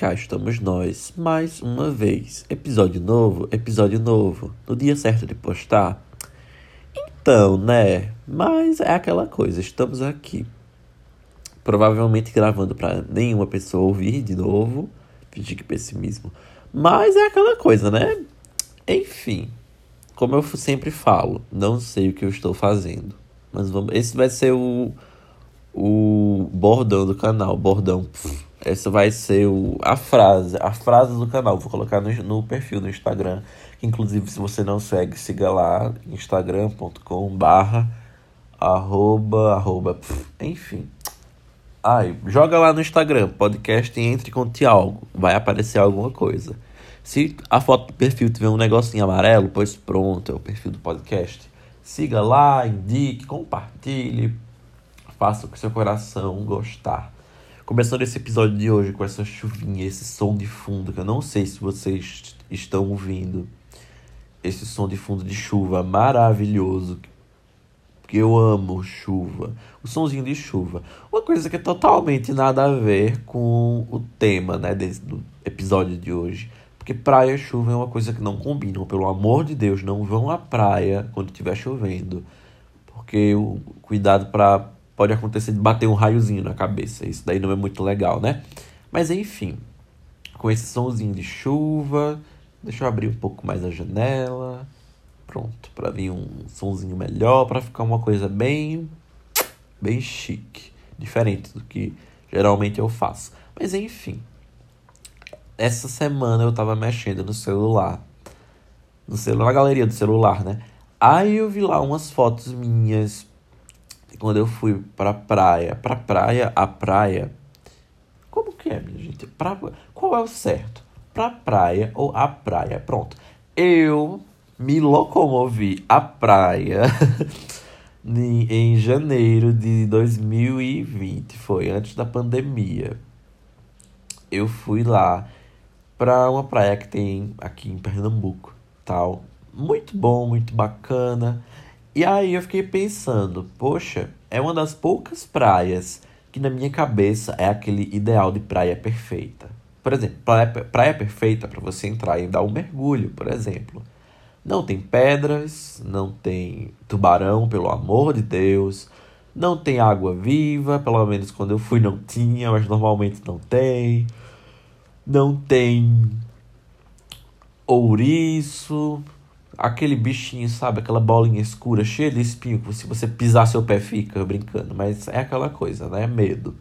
cá estamos nós, mais uma vez. Episódio novo, episódio novo. No dia certo de postar. Então, né? Mas é aquela coisa, estamos aqui. Provavelmente gravando para nenhuma pessoa ouvir de novo. Fingir que pessimismo. Mas é aquela coisa, né? Enfim. Como eu sempre falo, não sei o que eu estou fazendo. Mas vamos. Esse vai ser o. O bordão do canal. Bordão. Essa vai ser o, a frase, a frase do canal. Vou colocar no, no perfil no Instagram. Inclusive, se você não segue, siga lá, instagram.com barra arroba, arroba, enfim. Ai, joga lá no Instagram, podcast Entre Conte Algo. Vai aparecer alguma coisa. Se a foto do perfil tiver um negocinho amarelo, pois pronto, é o perfil do podcast. Siga lá, indique, compartilhe, faça o que seu coração gostar. Começando esse episódio de hoje com essa chuvinha, esse som de fundo, que eu não sei se vocês estão ouvindo. Esse som de fundo de chuva maravilhoso. Que eu amo chuva. O sonzinho de chuva. Uma coisa que é totalmente nada a ver com o tema, né, desse, do episódio de hoje. Porque praia e chuva é uma coisa que não combinam. Pelo amor de Deus, não vão à praia quando estiver chovendo. Porque o cuidado para pode acontecer de bater um raiozinho na cabeça. Isso daí não é muito legal, né? Mas enfim, com esse somzinho de chuva, deixa eu abrir um pouco mais a janela. Pronto, para vir um somzinho melhor, para ficar uma coisa bem bem chique, diferente do que geralmente eu faço. Mas enfim, essa semana eu tava mexendo no celular. No celular, na galeria do celular, né? Aí eu vi lá umas fotos minhas quando eu fui pra praia, pra praia, a praia. Como que é, minha gente? Pra, qual é o certo? Pra praia ou a praia? Pronto. Eu me locomovi à praia em janeiro de 2020, foi antes da pandemia. Eu fui lá para uma praia que tem aqui em Pernambuco, tal. Muito bom, muito bacana. E aí eu fiquei pensando, poxa, é uma das poucas praias que na minha cabeça é aquele ideal de praia perfeita. Por exemplo, praia, praia perfeita para você entrar e dar um mergulho, por exemplo. Não tem pedras, não tem tubarão, pelo amor de Deus. Não tem água viva, pelo menos quando eu fui não tinha, mas normalmente não tem. Não tem ouriço, aquele bichinho, sabe? Aquela bolinha escura, cheia de espinho, que se você pisar seu pé fica brincando. Mas é aquela coisa, né? Medo.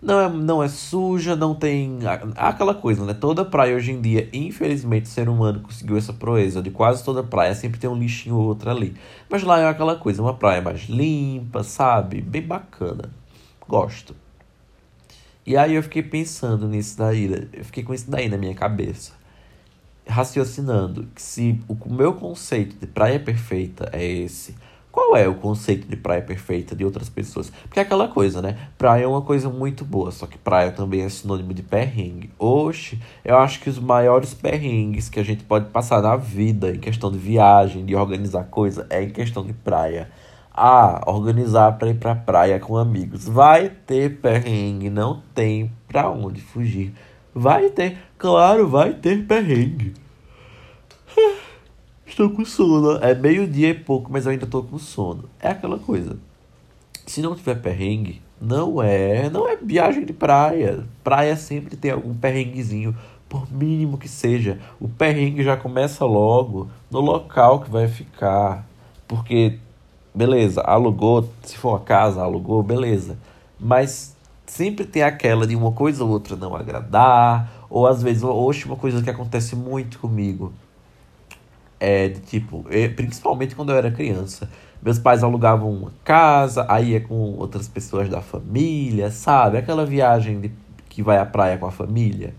Não é, não é suja, não tem. Aquela coisa, né? Toda praia hoje em dia, infelizmente, o ser humano conseguiu essa proeza de quase toda praia sempre tem um lixinho ou outro ali. Mas lá é aquela coisa, uma praia mais limpa, sabe? Bem bacana. Gosto. E aí eu fiquei pensando nisso daí, eu fiquei com isso daí na minha cabeça raciocinando que se o meu conceito de praia perfeita é esse, qual é o conceito de praia perfeita de outras pessoas? Porque é aquela coisa, né? Praia é uma coisa muito boa, só que praia também é sinônimo de perrengue. Oxe, eu acho que os maiores perrengues que a gente pode passar na vida, em questão de viagem, de organizar coisa, é em questão de praia. Ah, organizar para ir pra praia com amigos. Vai ter perrengue, não tem pra onde fugir. Vai ter, claro, vai ter perrengue. Estou com sono. É meio-dia e pouco, mas eu ainda estou com sono. É aquela coisa. Se não tiver perrengue, não é, não é viagem de praia. Praia sempre tem algum perrenguezinho, por mínimo que seja. O perrengue já começa logo no local que vai ficar. Porque beleza, alugou, se for uma casa, alugou, beleza. Mas sempre tem aquela de uma coisa ou outra não agradar, ou às vezes, hoje uma coisa que acontece muito comigo é de tipo, principalmente quando eu era criança, meus pais alugavam uma casa, aí ia com outras pessoas da família, sabe? Aquela viagem de, que vai à praia com a família.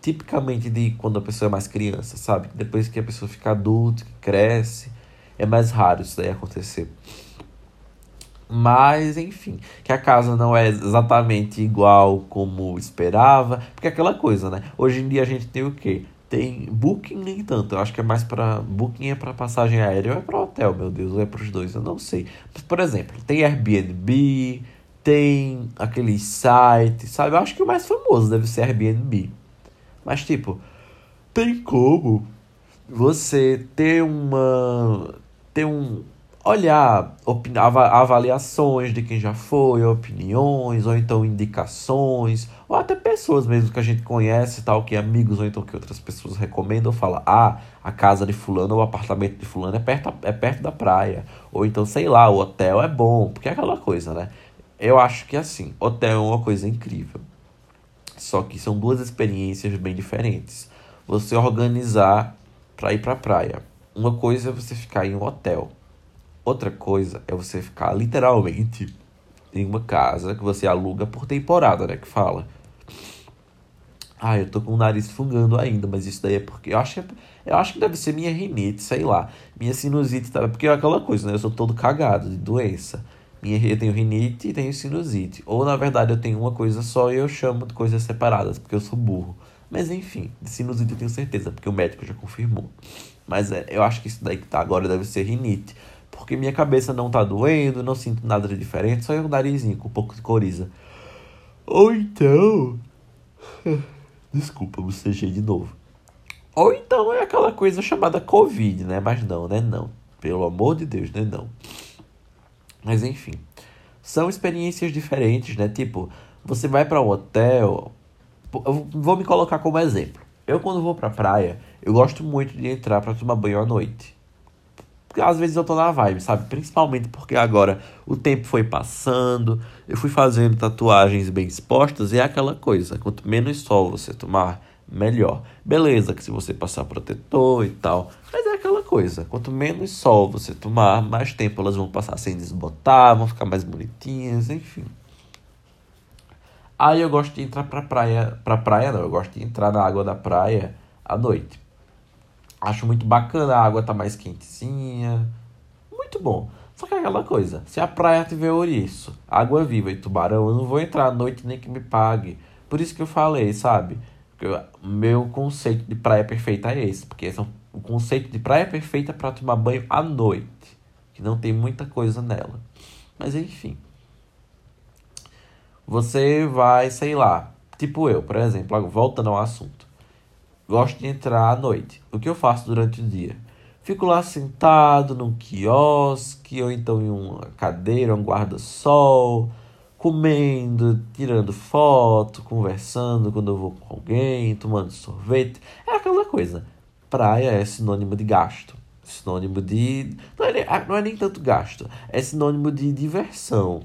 Tipicamente de quando a pessoa é mais criança, sabe? Depois que a pessoa fica adulta, que cresce, é mais raro isso daí acontecer. Mas, enfim, que a casa não é exatamente igual como esperava. Porque é aquela coisa, né? Hoje em dia a gente tem o quê? Tem Booking nem tanto. Eu acho que é mais para Booking é para passagem aérea ou é para hotel, meu Deus, ou é para os dois, eu não sei. Mas, por exemplo, tem Airbnb, tem aqueles sites, sabe? Eu acho que o mais famoso deve ser Airbnb. Mas, tipo, tem como você ter uma. ter um. Olhar avaliações de quem já foi, opiniões, ou então indicações, ou até pessoas mesmo que a gente conhece, tal, que amigos, ou então que outras pessoas recomendam, fala, ah, a casa de fulano ou o apartamento de fulano é perto, é perto da praia. Ou então, sei lá, o hotel é bom, porque é aquela coisa, né? Eu acho que assim, hotel é uma coisa incrível. Só que são duas experiências bem diferentes. Você organizar para ir para praia. Uma coisa é você ficar em um hotel. Outra coisa é você ficar literalmente em uma casa que você aluga por temporada, né? Que fala. Ah, eu tô com o nariz fungando ainda, mas isso daí é porque eu acho, eu acho que deve ser minha rinite, sei lá. Minha sinusite, tá? porque é aquela coisa, né? Eu sou todo cagado de doença. Minha, eu tenho rinite e tenho sinusite. Ou na verdade eu tenho uma coisa só e eu chamo de coisas separadas, porque eu sou burro. Mas enfim, de sinusite eu tenho certeza, porque o médico já confirmou. Mas é, eu acho que isso daí que tá agora deve ser rinite. Porque minha cabeça não tá doendo, não sinto nada de diferente, só o narizinho com um pouco de coriza. Ou então. Desculpa, bocejei de novo. Ou então é aquela coisa chamada Covid, né? Mas não, né? Não. Pelo amor de Deus, né? Não. Mas enfim, são experiências diferentes, né? Tipo, você vai para um hotel. Eu vou me colocar como exemplo. Eu, quando vou pra praia, eu gosto muito de entrar para tomar banho à noite. Porque às vezes eu tô na vibe, sabe? Principalmente porque agora o tempo foi passando, eu fui fazendo tatuagens bem expostas e é aquela coisa. Quanto menos sol você tomar, melhor. Beleza, que se você passar protetor e tal. Mas é aquela coisa. Quanto menos sol você tomar, mais tempo elas vão passar sem desbotar, vão ficar mais bonitinhas, enfim. Aí eu gosto de entrar pra praia. Pra praia não, eu gosto de entrar na água da praia à noite. Acho muito bacana, a água tá mais quentezinha. Muito bom. Só que é aquela coisa, se a praia tiver ouriço, água viva e tubarão, eu não vou entrar à noite nem que me pague. Por isso que eu falei, sabe? o meu conceito de praia perfeita é esse, porque esse é o conceito de praia perfeita para tomar banho à noite, que não tem muita coisa nela. Mas enfim. Você vai, sei lá, tipo eu, por exemplo, voltando ao assunto. Gosto de entrar à noite. O que eu faço durante o dia? Fico lá sentado num quiosque, ou então em uma cadeira, um guarda-sol, comendo, tirando foto, conversando quando eu vou com alguém, tomando sorvete. É aquela coisa. Praia é sinônimo de gasto. Sinônimo de. Não é, nem, ah, não é nem tanto gasto. É sinônimo de diversão.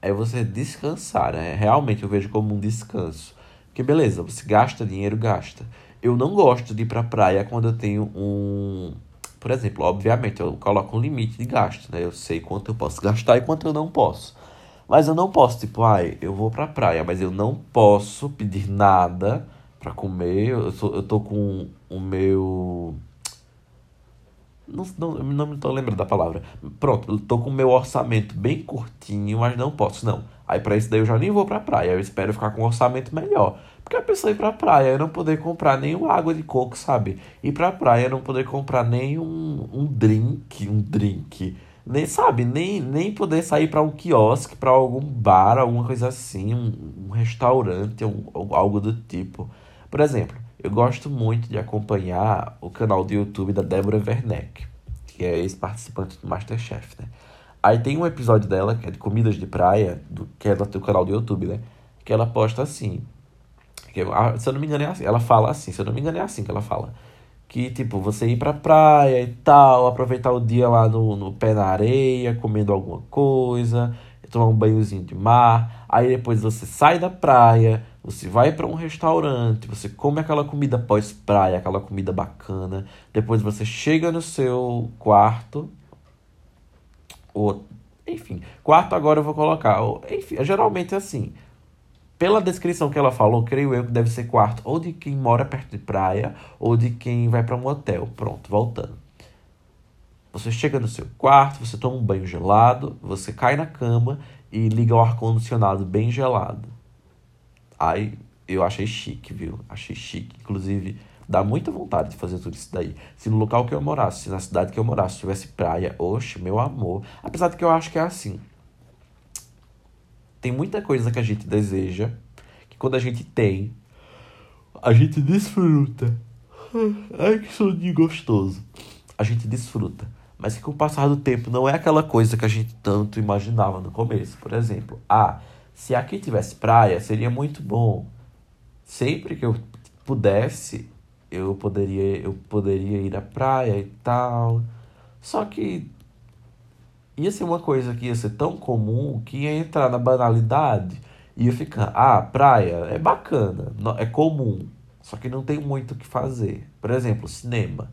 É você descansar. Né? Realmente eu vejo como um descanso. Porque beleza, você gasta dinheiro, gasta. Eu não gosto de ir pra praia quando eu tenho um. Por exemplo, obviamente, eu coloco um limite de gasto, né? Eu sei quanto eu posso gastar e quanto eu não posso. Mas eu não posso, tipo, ai, eu vou pra praia, mas eu não posso pedir nada pra comer. Eu, sou, eu tô com o meu. Não, não, não me tô lembrando da palavra. Pronto, eu tô com o meu orçamento bem curtinho, mas não posso, não. Aí pra isso daí eu já nem vou pra praia. Eu espero ficar com um orçamento melhor. Porque a pessoa ir pra praia e não poder comprar nenhuma água de coco, sabe? Ir pra praia não poder comprar nem um, um drink, um drink nem sabe, nem, nem poder sair para um quiosque, para algum bar, alguma coisa assim, um, um restaurante, um, algo do tipo. Por exemplo, eu gosto muito de acompanhar o canal do YouTube da Débora Werneck, que é ex-participante do Masterchef, né? Aí tem um episódio dela, que é de comidas de praia, do, que é do canal do YouTube, né? Que ela posta assim. Que, se eu não me engano é assim. Ela fala assim, se eu não me engano é assim que ela fala que, tipo, você ir pra praia e tal, aproveitar o dia lá no, no pé na areia, comendo alguma coisa, tomar um banhozinho de mar. Aí depois você sai da praia, você vai para um restaurante, você come aquela comida pós-praia, aquela comida bacana. Depois você chega no seu quarto. Ou, enfim, quarto agora eu vou colocar. Enfim, é geralmente assim. Pela descrição que ela falou, creio eu que deve ser quarto ou de quem mora perto de praia ou de quem vai para um hotel. Pronto, voltando. Você chega no seu quarto, você toma um banho gelado, você cai na cama e liga o ar-condicionado bem gelado. Aí eu achei chique, viu? Achei chique. Inclusive, dá muita vontade de fazer tudo isso daí. Se no local que eu morasse, se na cidade que eu morasse, tivesse praia, oxe, meu amor. Apesar de que eu acho que é assim Tem muita coisa que a gente deseja, que quando a gente tem, a gente desfruta. Ai, que soninho gostoso. A gente desfruta. Mas que com o passar do tempo não é aquela coisa que a gente tanto imaginava no começo. Por exemplo, ah, se aqui tivesse praia, seria muito bom. Sempre que eu pudesse, eu poderia, eu poderia ir à praia e tal. Só que ia ser uma coisa que ia ser tão comum que ia entrar na banalidade e ia ficar, ah, praia é bacana, é comum, só que não tem muito o que fazer. Por exemplo, cinema.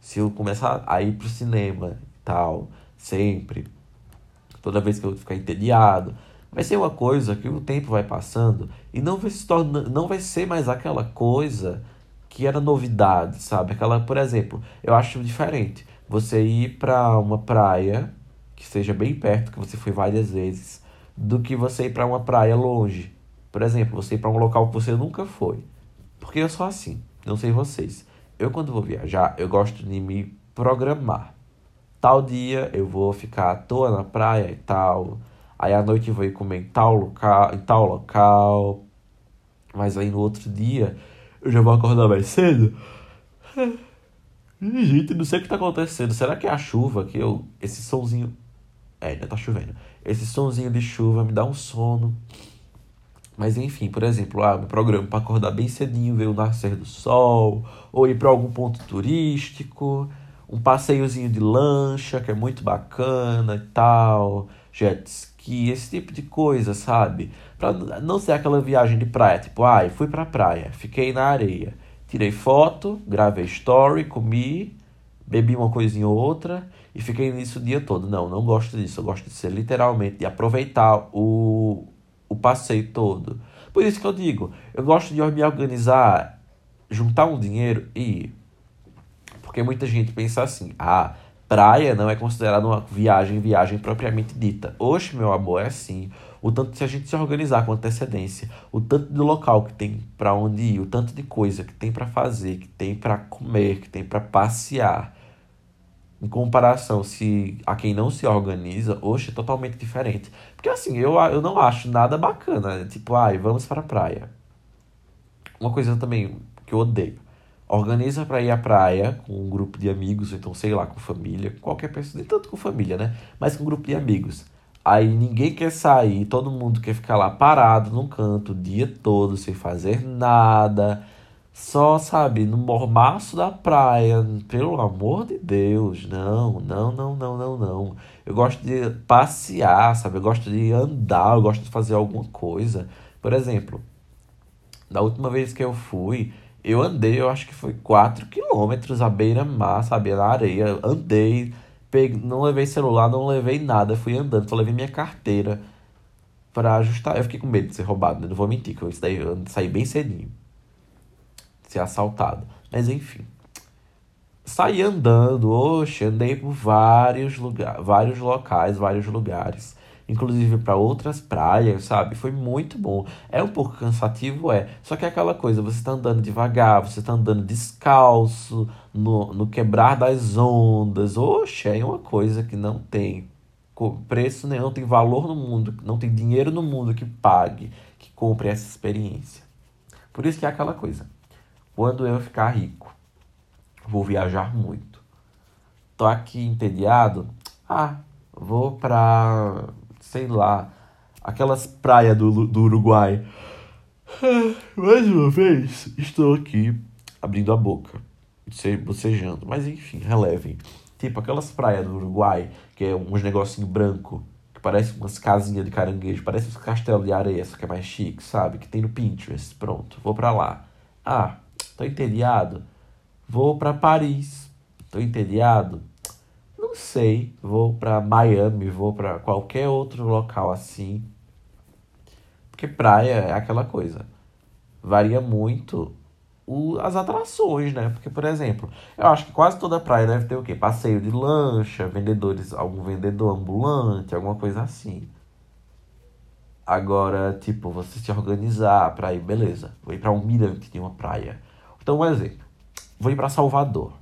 Se eu começar a ir pro cinema e tal, sempre, toda vez que eu ficar entediado, vai ser uma coisa que o tempo vai passando e não vai se torna, não vai ser mais aquela coisa que era novidade, sabe? Aquela, por exemplo, eu acho diferente você ir para uma praia que seja bem perto, que você foi várias vezes, do que você ir para uma praia longe. Por exemplo, você ir para um local que você nunca foi. Porque eu sou assim, não sei vocês. Eu quando vou viajar, eu gosto de me programar. Tal dia eu vou ficar à toa na praia e tal. Aí à noite eu vou ir comer em tal local, em tal local. Mas aí no outro dia eu já vou acordar mais cedo. Gente, não sei o que tá acontecendo. Será que é a chuva que eu. Esse somzinho. É, ainda tá chovendo. Esse somzinho de chuva me dá um sono. Mas enfim, por exemplo, ah, me programa para acordar bem cedinho, ver o nascer do sol, ou ir para algum ponto turístico, um passeiozinho de lancha, que é muito bacana e tal, jet ski, esse tipo de coisa, sabe? Para não ser aquela viagem de praia, tipo, ai, ah, fui pra praia, fiquei na areia, tirei foto, gravei story, comi, bebi uma coisinha ou outra e fiquei nisso o dia todo. Não, não gosto disso. Eu gosto de ser literalmente, de aproveitar o, o passeio todo. Por isso que eu digo, eu gosto de me organizar, juntar um dinheiro e ir. Porque muita gente pensa assim, ah, praia não é considerada uma viagem, viagem propriamente dita. Oxe, meu amor, é assim. O tanto se a gente se organizar com antecedência, o tanto de local que tem para onde ir, o tanto de coisa que tem para fazer, que tem para comer, que tem para passear em comparação se a quem não se organiza, hoje é totalmente diferente. Porque assim, eu, eu não acho nada bacana. Né? Tipo, ai, vamos para a praia. Uma coisa também que eu odeio. Organiza para ir à praia com um grupo de amigos, ou então, sei lá, com família, qualquer pessoa, nem tanto com família, né? Mas com um grupo de amigos. Aí ninguém quer sair, todo mundo quer ficar lá parado num canto o dia todo, sem fazer nada só, sabe, no mormaço da praia, pelo amor de Deus, não, não, não, não, não, não. Eu gosto de passear, sabe? Eu gosto de andar, eu gosto de fazer alguma coisa. Por exemplo, da última vez que eu fui, eu andei, eu acho que foi 4 quilômetros à beira-mar, sabe? Na areia, andei, peguei, não levei celular, não levei nada, fui andando, só levei minha carteira para ajustar. Eu fiquei com medo de ser roubado, né? Não vou mentir, que eu, eu saí bem cedinho ser assaltado. Mas enfim. Saí andando, oxe, andei por vários, lugar, vários locais, vários lugares. Inclusive para outras praias, sabe? Foi muito bom. É um pouco cansativo, é. Só que é aquela coisa, você está andando devagar, você está andando descalço, no, no quebrar das ondas. Oxe, é uma coisa que não tem preço nenhum, não tem valor no mundo, não tem dinheiro no mundo que pague, que compre essa experiência. Por isso que é aquela coisa. Quando eu ficar rico, vou viajar muito. Tô aqui entediado. Ah, vou pra, sei lá, aquelas praias do, do Uruguai. Mais uma vez, estou aqui abrindo a boca, bocejando. Mas enfim, relevem. Tipo aquelas praias do Uruguai, que é uns negocinho branco, que parece umas casinhas de caranguejo, parece uns castelos de areia, só que é mais chique, sabe? Que tem no Pinterest. Pronto, vou pra lá. Ah, Tô entediado? Vou para Paris. Tô entediado? Sei. Vou para Miami, vou para qualquer outro local assim. Porque praia é aquela coisa. Varia muito o, as atrações, né? Porque, por exemplo, eu acho que quase toda praia deve ter o quê? Passeio de lancha, vendedores, algum vendedor ambulante, alguma coisa assim. Agora, tipo, você se organizar pra ir, beleza. Vou ir pra um mirante de uma praia. Então, um exemplo. Vou ir para Salvador.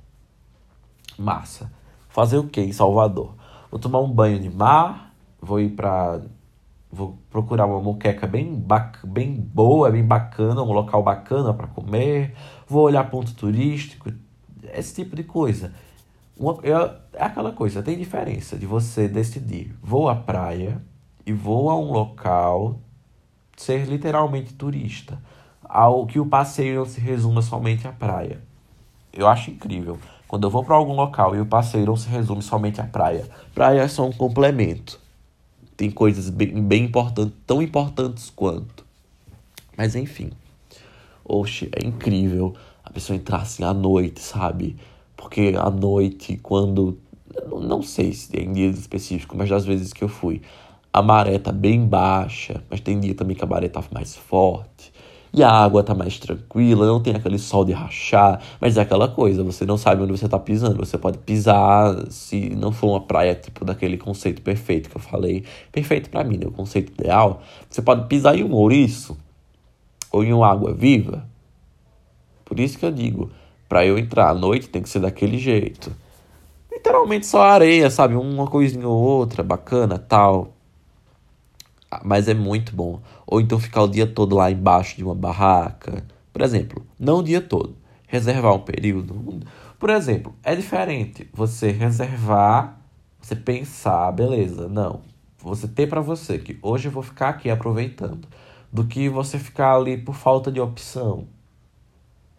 Massa. Fazer o que em Salvador? Vou tomar um banho de mar, vou ir para vou procurar uma moqueca bem, bac... bem boa, bem bacana, um local bacana para comer, vou olhar ponto turístico, esse tipo de coisa. Uma, é aquela coisa, tem diferença de você decidir, vou à praia e vou a um local ser literalmente turista, ao que o passeio não se resuma somente à praia. Eu acho incrível. Quando eu vou para algum local e o passeio não se resume somente à praia. Praia é só um complemento tem coisas bem, bem importantes, tão importantes quanto. Mas enfim. Oxe, é incrível a pessoa entrar assim à noite, sabe? Porque à noite, quando. Não sei se tem dias específicos, mas das vezes que eu fui, a maré tá bem baixa, mas tem dia também que a maré tá mais forte e a água tá mais tranquila, não tem aquele sol de rachar, mas é aquela coisa, você não sabe onde você tá pisando, você pode pisar se não for uma praia tipo daquele conceito perfeito que eu falei, perfeito para mim, né? o conceito ideal, você pode pisar em um ouriço ou em uma água viva. Por isso que eu digo, para eu entrar à noite tem que ser daquele jeito. Literalmente só areia, sabe? Uma coisinha ou outra, bacana, tal. Mas é muito bom. Ou então ficar o dia todo lá embaixo de uma barraca. Por exemplo, não o dia todo. Reservar um período. Por exemplo, é diferente você reservar, você pensar, beleza, não. Você ter para você que hoje eu vou ficar aqui aproveitando, do que você ficar ali por falta de opção.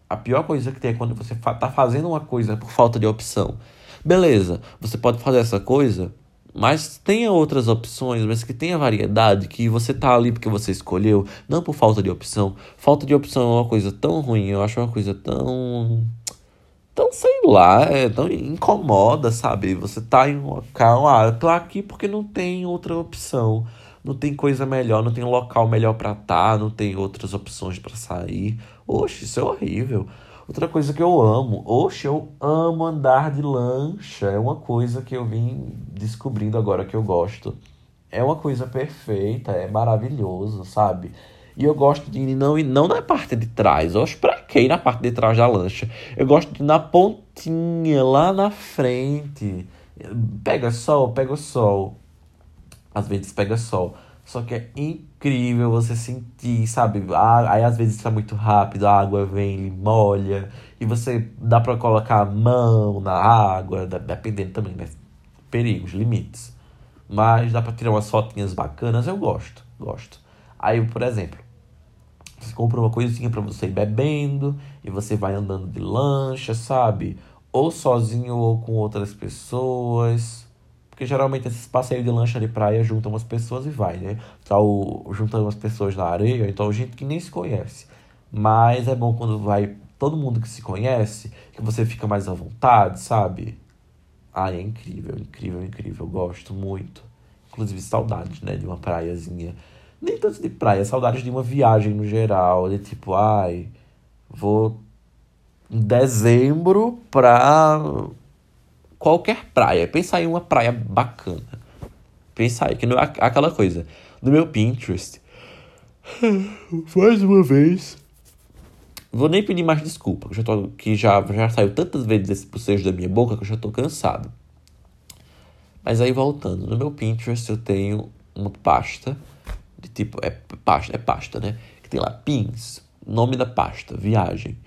A pior coisa que tem é quando você tá fazendo uma coisa por falta de opção. Beleza, você pode fazer essa coisa mas tenha outras opções, mas que tenha variedade, que você tá ali porque você escolheu, não por falta de opção. Falta de opção é uma coisa tão ruim, eu acho uma coisa tão. tão, sei lá, é tão incomoda, sabe? Você tá em um local, ah, eu tô aqui porque não tem outra opção. Não tem coisa melhor, não tem local melhor para estar, tá, não tem outras opções para sair. Oxe, isso é horrível. Outra coisa que eu amo, oxe, eu amo andar de lancha. É uma coisa que eu vim descobrindo agora que eu gosto. É uma coisa perfeita, é maravilhoso, sabe? E eu gosto de ir não, não na parte de trás. Eu acho pra que ir na parte de trás da lancha? Eu gosto de ir na pontinha, lá na frente. Pega sol, pega sol. Às vezes pega sol. Só que é incrível você sentir, sabe? Aí às vezes está muito rápido, a água vem molha. E você dá para colocar a mão na água, dependendo também, né? Perigos, limites. Mas dá para tirar umas fotinhas bacanas, eu gosto, gosto. Aí, por exemplo, você compra uma coisinha para você ir bebendo e você vai andando de lancha, sabe? Ou sozinho ou com outras pessoas. Porque geralmente esses passeios de lancha de praia juntam umas pessoas e vai, né? Tá o, juntando umas pessoas na areia, então gente que nem se conhece. Mas é bom quando vai todo mundo que se conhece, que você fica mais à vontade, sabe? Ah, é incrível, incrível, incrível. Gosto muito. Inclusive, saudades, né? De uma praiazinha. Nem tanto de praia, saudades de uma viagem no geral. De tipo, ai, vou em dezembro pra qualquer praia. Pensa em uma praia bacana. Pensa aí, que não é aquela coisa. No meu Pinterest. Mais uma vez. Vou nem pedir mais desculpa, que já, tô, que já, já saiu tantas vezes esse bocejo da minha boca que eu já tô cansado. Mas aí voltando, no meu Pinterest eu tenho uma pasta de tipo. É pasta, é pasta, né? Que tem lá pins, nome da pasta, viagem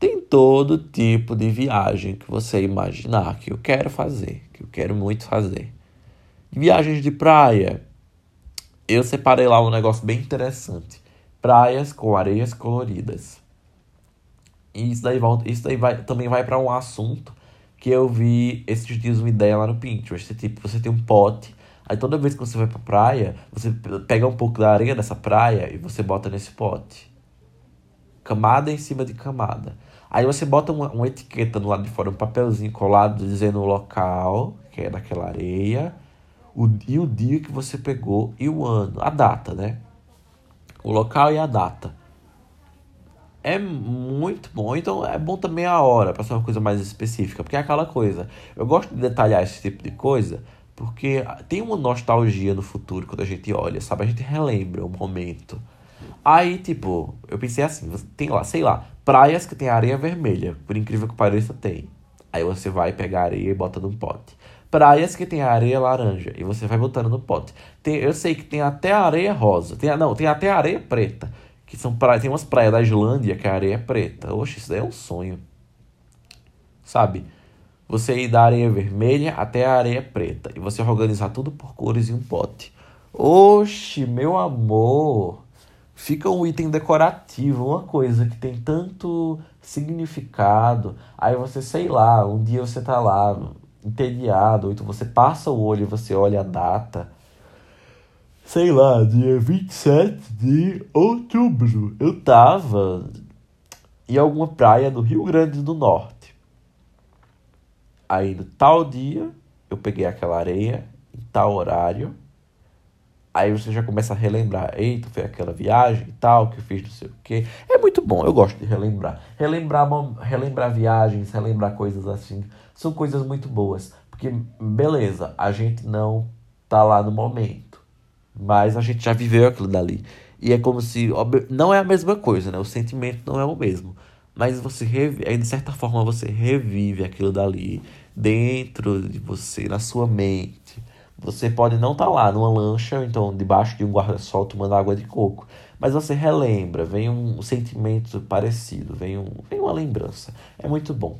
tem todo tipo de viagem que você imaginar que eu quero fazer, que eu quero muito fazer. Viagens de praia. Eu separei lá um negócio bem interessante. Praias com areias coloridas. E isso daí, volta, isso daí vai, também vai para um assunto que eu vi esses dias uma ideia lá no Pinterest. Tipo, você tem um pote, aí toda vez que você vai pra praia, você pega um pouco da areia dessa praia e você bota nesse pote. Camada em cima de camada. Aí você bota uma, uma etiqueta do lado de fora, um papelzinho colado dizendo o local, que é daquela areia, o, e o dia que você pegou e o ano, a data, né? O local e a data. É muito bom, então é bom também a hora, para ser uma coisa mais específica, porque é aquela coisa. Eu gosto de detalhar esse tipo de coisa, porque tem uma nostalgia no futuro quando a gente olha, sabe? A gente relembra o momento. Aí, tipo, eu pensei assim, tem lá, sei lá, praias que tem areia vermelha, por incrível que pareça, tem. Aí você vai pegar areia e bota num pote. praias que tem areia laranja e você vai botando no pote. Tem, eu sei que tem até areia rosa, tem, não, tem até areia preta, que são praias, tem umas praias da Islândia que a areia é preta. Oxe, isso daí é um sonho. Sabe? Você ir da areia vermelha até a areia preta e você organizar tudo por cores em um pote. Oxe, meu amor! Fica um item decorativo, uma coisa que tem tanto significado. Aí você, sei lá, um dia você tá lá entediado, ou então você passa o olho e você olha a data. Sei lá, dia 27 de outubro. Eu tava em alguma praia do Rio Grande do Norte. Aí no tal dia, eu peguei aquela areia, em tal horário Aí você já começa a relembrar, eita, foi aquela viagem e tal, que eu fiz não sei o quê. É muito bom, eu gosto de relembrar. Relembrar, relembrar viagens, relembrar coisas assim, são coisas muito boas. Porque, beleza, a gente não tá lá no momento, mas a gente já viveu aquilo dali. E é como se, não é a mesma coisa, né? O sentimento não é o mesmo. Mas você, de certa forma, você revive aquilo dali dentro de você, na sua mente. Você pode não estar tá lá numa lancha, ou então debaixo de um guarda-sol tomando água de coco, mas você relembra, vem um sentimento parecido, vem, um, vem uma lembrança. É muito bom.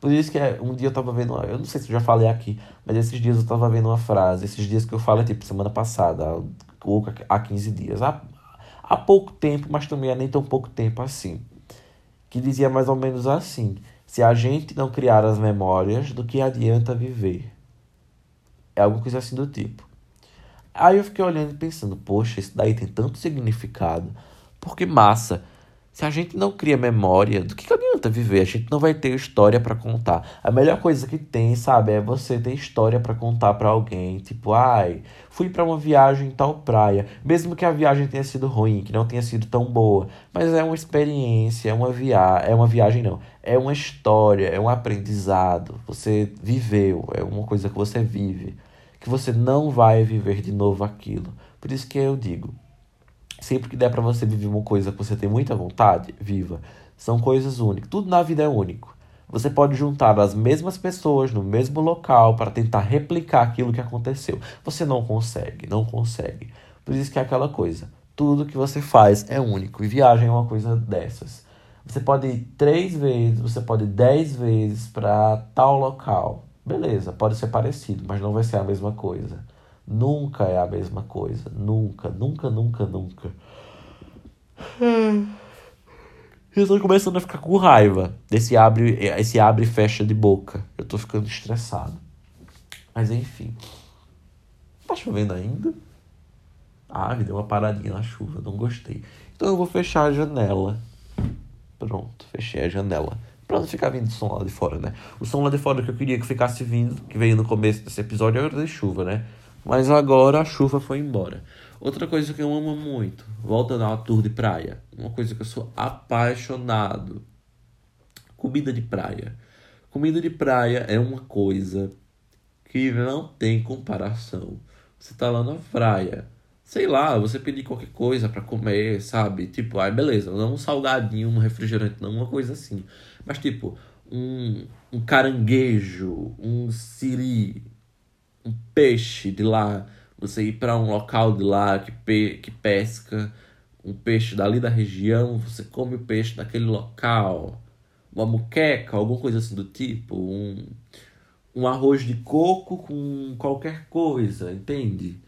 Por isso que é, um dia eu tava vendo, eu não sei se eu já falei aqui, mas esses dias eu tava vendo uma frase, esses dias que eu falo é tipo semana passada, ou há 15 dias, há, há pouco tempo, mas também há nem tão pouco tempo assim, que dizia mais ou menos assim, se a gente não criar as memórias, do que adianta viver? É alguma coisa assim do tipo. Aí eu fiquei olhando e pensando, poxa, isso daí tem tanto significado. Porque massa. Se a gente não cria memória, do que, que adianta viver? A gente não vai ter história para contar. A melhor coisa que tem, sabe, é você ter história para contar para alguém. Tipo, ai, fui para uma viagem em tal praia. Mesmo que a viagem tenha sido ruim, que não tenha sido tão boa. Mas é uma experiência, é uma viagem. É uma viagem, não. É uma história, é um aprendizado. Você viveu, é uma coisa que você vive que você não vai viver de novo aquilo. Por isso que eu digo, sempre que der para você viver uma coisa que você tem muita vontade, viva. São coisas únicas. Tudo na vida é único. Você pode juntar as mesmas pessoas no mesmo local para tentar replicar aquilo que aconteceu. Você não consegue, não consegue. Por isso que é aquela coisa. Tudo que você faz é único. E viagem é uma coisa dessas. Você pode ir três vezes, você pode ir dez vezes para tal local. Beleza, pode ser parecido, mas não vai ser a mesma coisa. Nunca é a mesma coisa. Nunca, nunca, nunca, nunca. Eu tô começando a ficar com raiva desse abre, esse abre e fecha de boca. Eu tô ficando estressado. Mas enfim. Tá chovendo ainda? Ah, me deu uma paradinha na chuva, não gostei. Então eu vou fechar a janela. Pronto, fechei a janela pra não ficar vindo som lá de fora, né? O som lá de fora que eu queria que ficasse vindo, que veio no começo desse episódio, era de chuva, né? Mas agora a chuva foi embora. Outra coisa que eu amo muito, voltando ao tour de praia, uma coisa que eu sou apaixonado. Comida de praia. Comida de praia é uma coisa que não tem comparação. Você tá lá na praia, sei lá, você pedir qualquer coisa para comer, sabe? Tipo, ai, beleza, não um salgadinho, um refrigerante, não uma coisa assim. Mas, tipo, um, um caranguejo, um siri, um peixe de lá, você ir para um local de lá que, pe que pesca um peixe dali da região, você come o peixe daquele local, uma muqueca, alguma coisa assim do tipo, um, um arroz de coco com qualquer coisa, entende?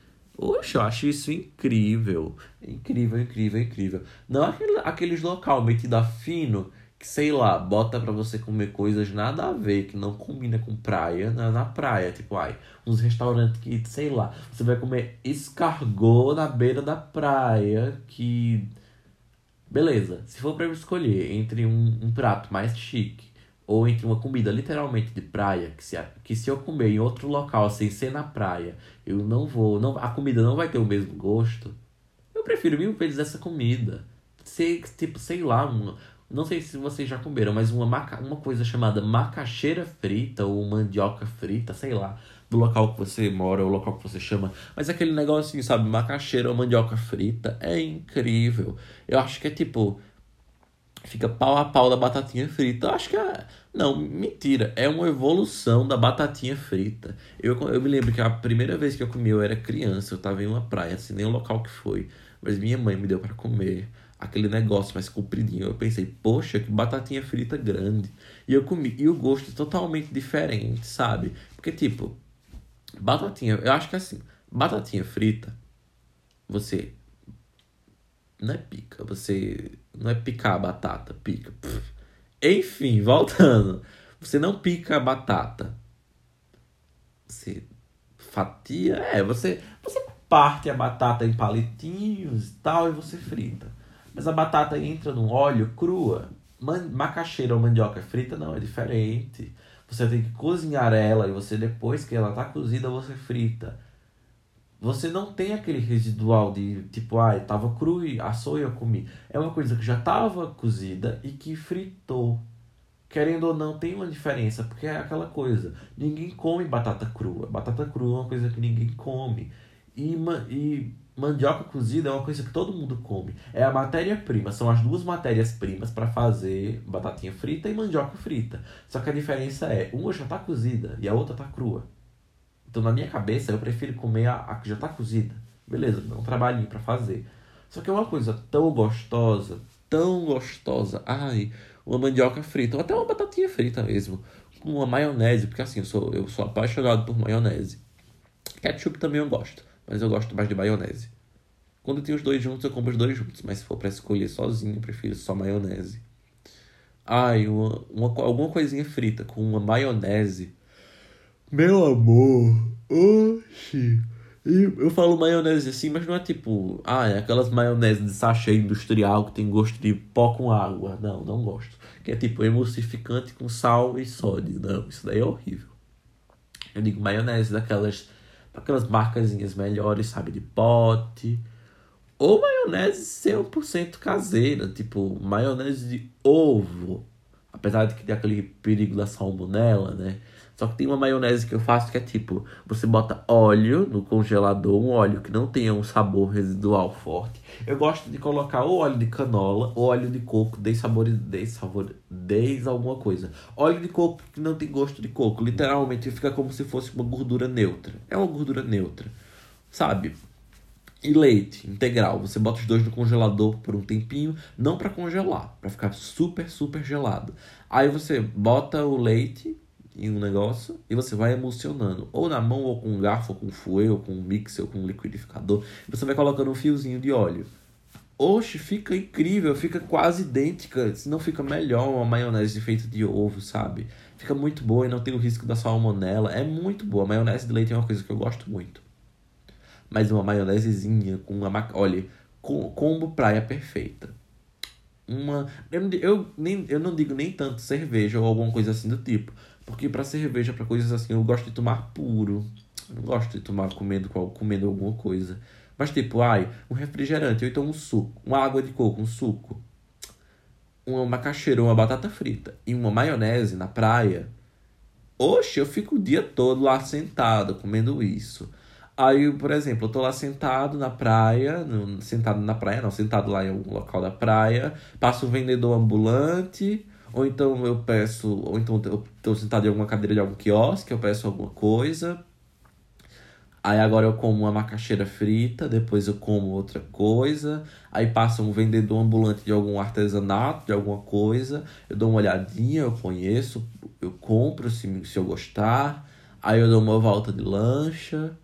Oxe, eu acho isso incrível. Incrível, incrível, incrível. Não aquele, aqueles local metido a fino que, sei lá, bota pra você comer coisas nada a ver, que não combina com praia, na, na praia. Tipo, ai, uns restaurantes que, sei lá, você vai comer escargot na beira da praia, que. Beleza, se for pra eu escolher entre um, um prato mais chique ou entre uma comida literalmente de praia, que se, que se eu comer em outro local sem ser na praia, eu não vou, não, a comida não vai ter o mesmo gosto, eu prefiro mil vezes essa comida. Ser, tipo, sei lá, uma, não sei se vocês já comeram, mas uma, maca, uma coisa chamada macaxeira frita ou mandioca frita, sei lá, do local que você mora, ou local que você chama. Mas aquele negocinho, sabe, macaxeira ou mandioca frita, é incrível. Eu acho que é tipo fica pau a pau da batatinha frita. Eu acho que é. Não, mentira. É uma evolução da batatinha frita. Eu, eu me lembro que a primeira vez que eu comi, eu era criança, eu tava em uma praia, assim, nem o local que foi. Mas minha mãe me deu para comer aquele negócio mais compridinho. Eu pensei, poxa, que batatinha frita grande. E eu comi. E o gosto é totalmente diferente, sabe? Porque, tipo, batatinha, eu acho que assim, batatinha frita, você não é pica, você não é picar a batata, pica. Pff. Enfim, voltando. Você não pica a batata. Você fatia, é, você você parte a batata em palitinhos e tal e você frita. Mas a batata entra no óleo crua. Man, macaxeira ou mandioca frita não, é diferente. Você tem que cozinhar ela e você depois que ela tá cozida você frita você não tem aquele residual de tipo, ah, tava cru e assou e eu comi. É uma coisa que já estava cozida e que fritou. Querendo ou não, tem uma diferença, porque é aquela coisa. Ninguém come batata crua. Batata crua é uma coisa que ninguém come. E, e mandioca cozida é uma coisa que todo mundo come. É a matéria-prima, são as duas matérias-primas para fazer batatinha frita e mandioca frita. Só que a diferença é, uma já está cozida e a outra está crua. Então, na minha cabeça, eu prefiro comer a, a que já tá cozida. Beleza, é um trabalhinho para fazer. Só que é uma coisa tão gostosa, tão gostosa. Ai, uma mandioca frita, ou até uma batatinha frita mesmo. Com uma maionese, porque assim, eu sou, eu sou apaixonado por maionese. Ketchup também eu gosto, mas eu gosto mais de maionese. Quando tem os dois juntos, eu compro os dois juntos. Mas se for para escolher sozinho, eu prefiro só maionese. Ai, uma, uma, alguma coisinha frita com uma maionese meu amor, oxi. Eu falo maionese assim, mas não é tipo, ah, é aquelas maionese de sachê industrial que tem gosto de pó com água. Não, não gosto. Que é tipo emulsificante com sal e sódio. Não, isso daí é horrível. Eu digo maionese daquelas, daquelas marcazinhas melhores, sabe, de pote. Ou maionese 100% caseira, tipo maionese de ovo. Apesar de que tem aquele perigo da salmonela, né? Só que tem uma maionese que eu faço que é tipo, você bota óleo no congelador, um óleo que não tenha um sabor residual forte. Eu gosto de colocar ou óleo de canola ou óleo de coco, dei sabor, dei sabor, dei alguma coisa. Óleo de coco que não tem gosto de coco, literalmente fica como se fosse uma gordura neutra. É uma gordura neutra, sabe? E leite integral, você bota os dois no congelador por um tempinho, não para congelar, para ficar super, super gelado. Aí você bota o leite em um negócio e você vai emulsionando, ou na mão, ou com um garfo, ou com um ou com um mixer, ou com um liquidificador. Você vai colocando um fiozinho de óleo. Oxe, fica incrível, fica quase idêntica, se não fica melhor uma maionese feita de ovo, sabe? Fica muito boa e não tem o risco da salmonela. É muito boa. A maionese de leite é uma coisa que eu gosto muito. Mas uma maionesezinha com uma. Olha, com, combo praia perfeita. Uma. Eu, eu, nem, eu não digo nem tanto cerveja ou alguma coisa assim do tipo. Porque para cerveja, para coisas assim, eu gosto de tomar puro. Eu não gosto de tomar comendo, comendo alguma coisa. Mas tipo, ai, um refrigerante, ou então um suco, uma água de coco, um suco, uma macaxeira, uma batata frita e uma maionese na praia. Oxe, eu fico o dia todo lá sentado comendo isso. Aí, por exemplo, eu tô lá sentado na praia, sentado na praia, não, sentado lá em algum local da praia, passa um vendedor ambulante, ou então eu peço, ou então eu tô sentado em alguma cadeira de algum quiosque, eu peço alguma coisa. Aí agora eu como uma macaxeira frita, depois eu como outra coisa. Aí passa um vendedor ambulante de algum artesanato, de alguma coisa. Eu dou uma olhadinha, eu conheço, eu compro se, se eu gostar. Aí eu dou uma volta de lancha,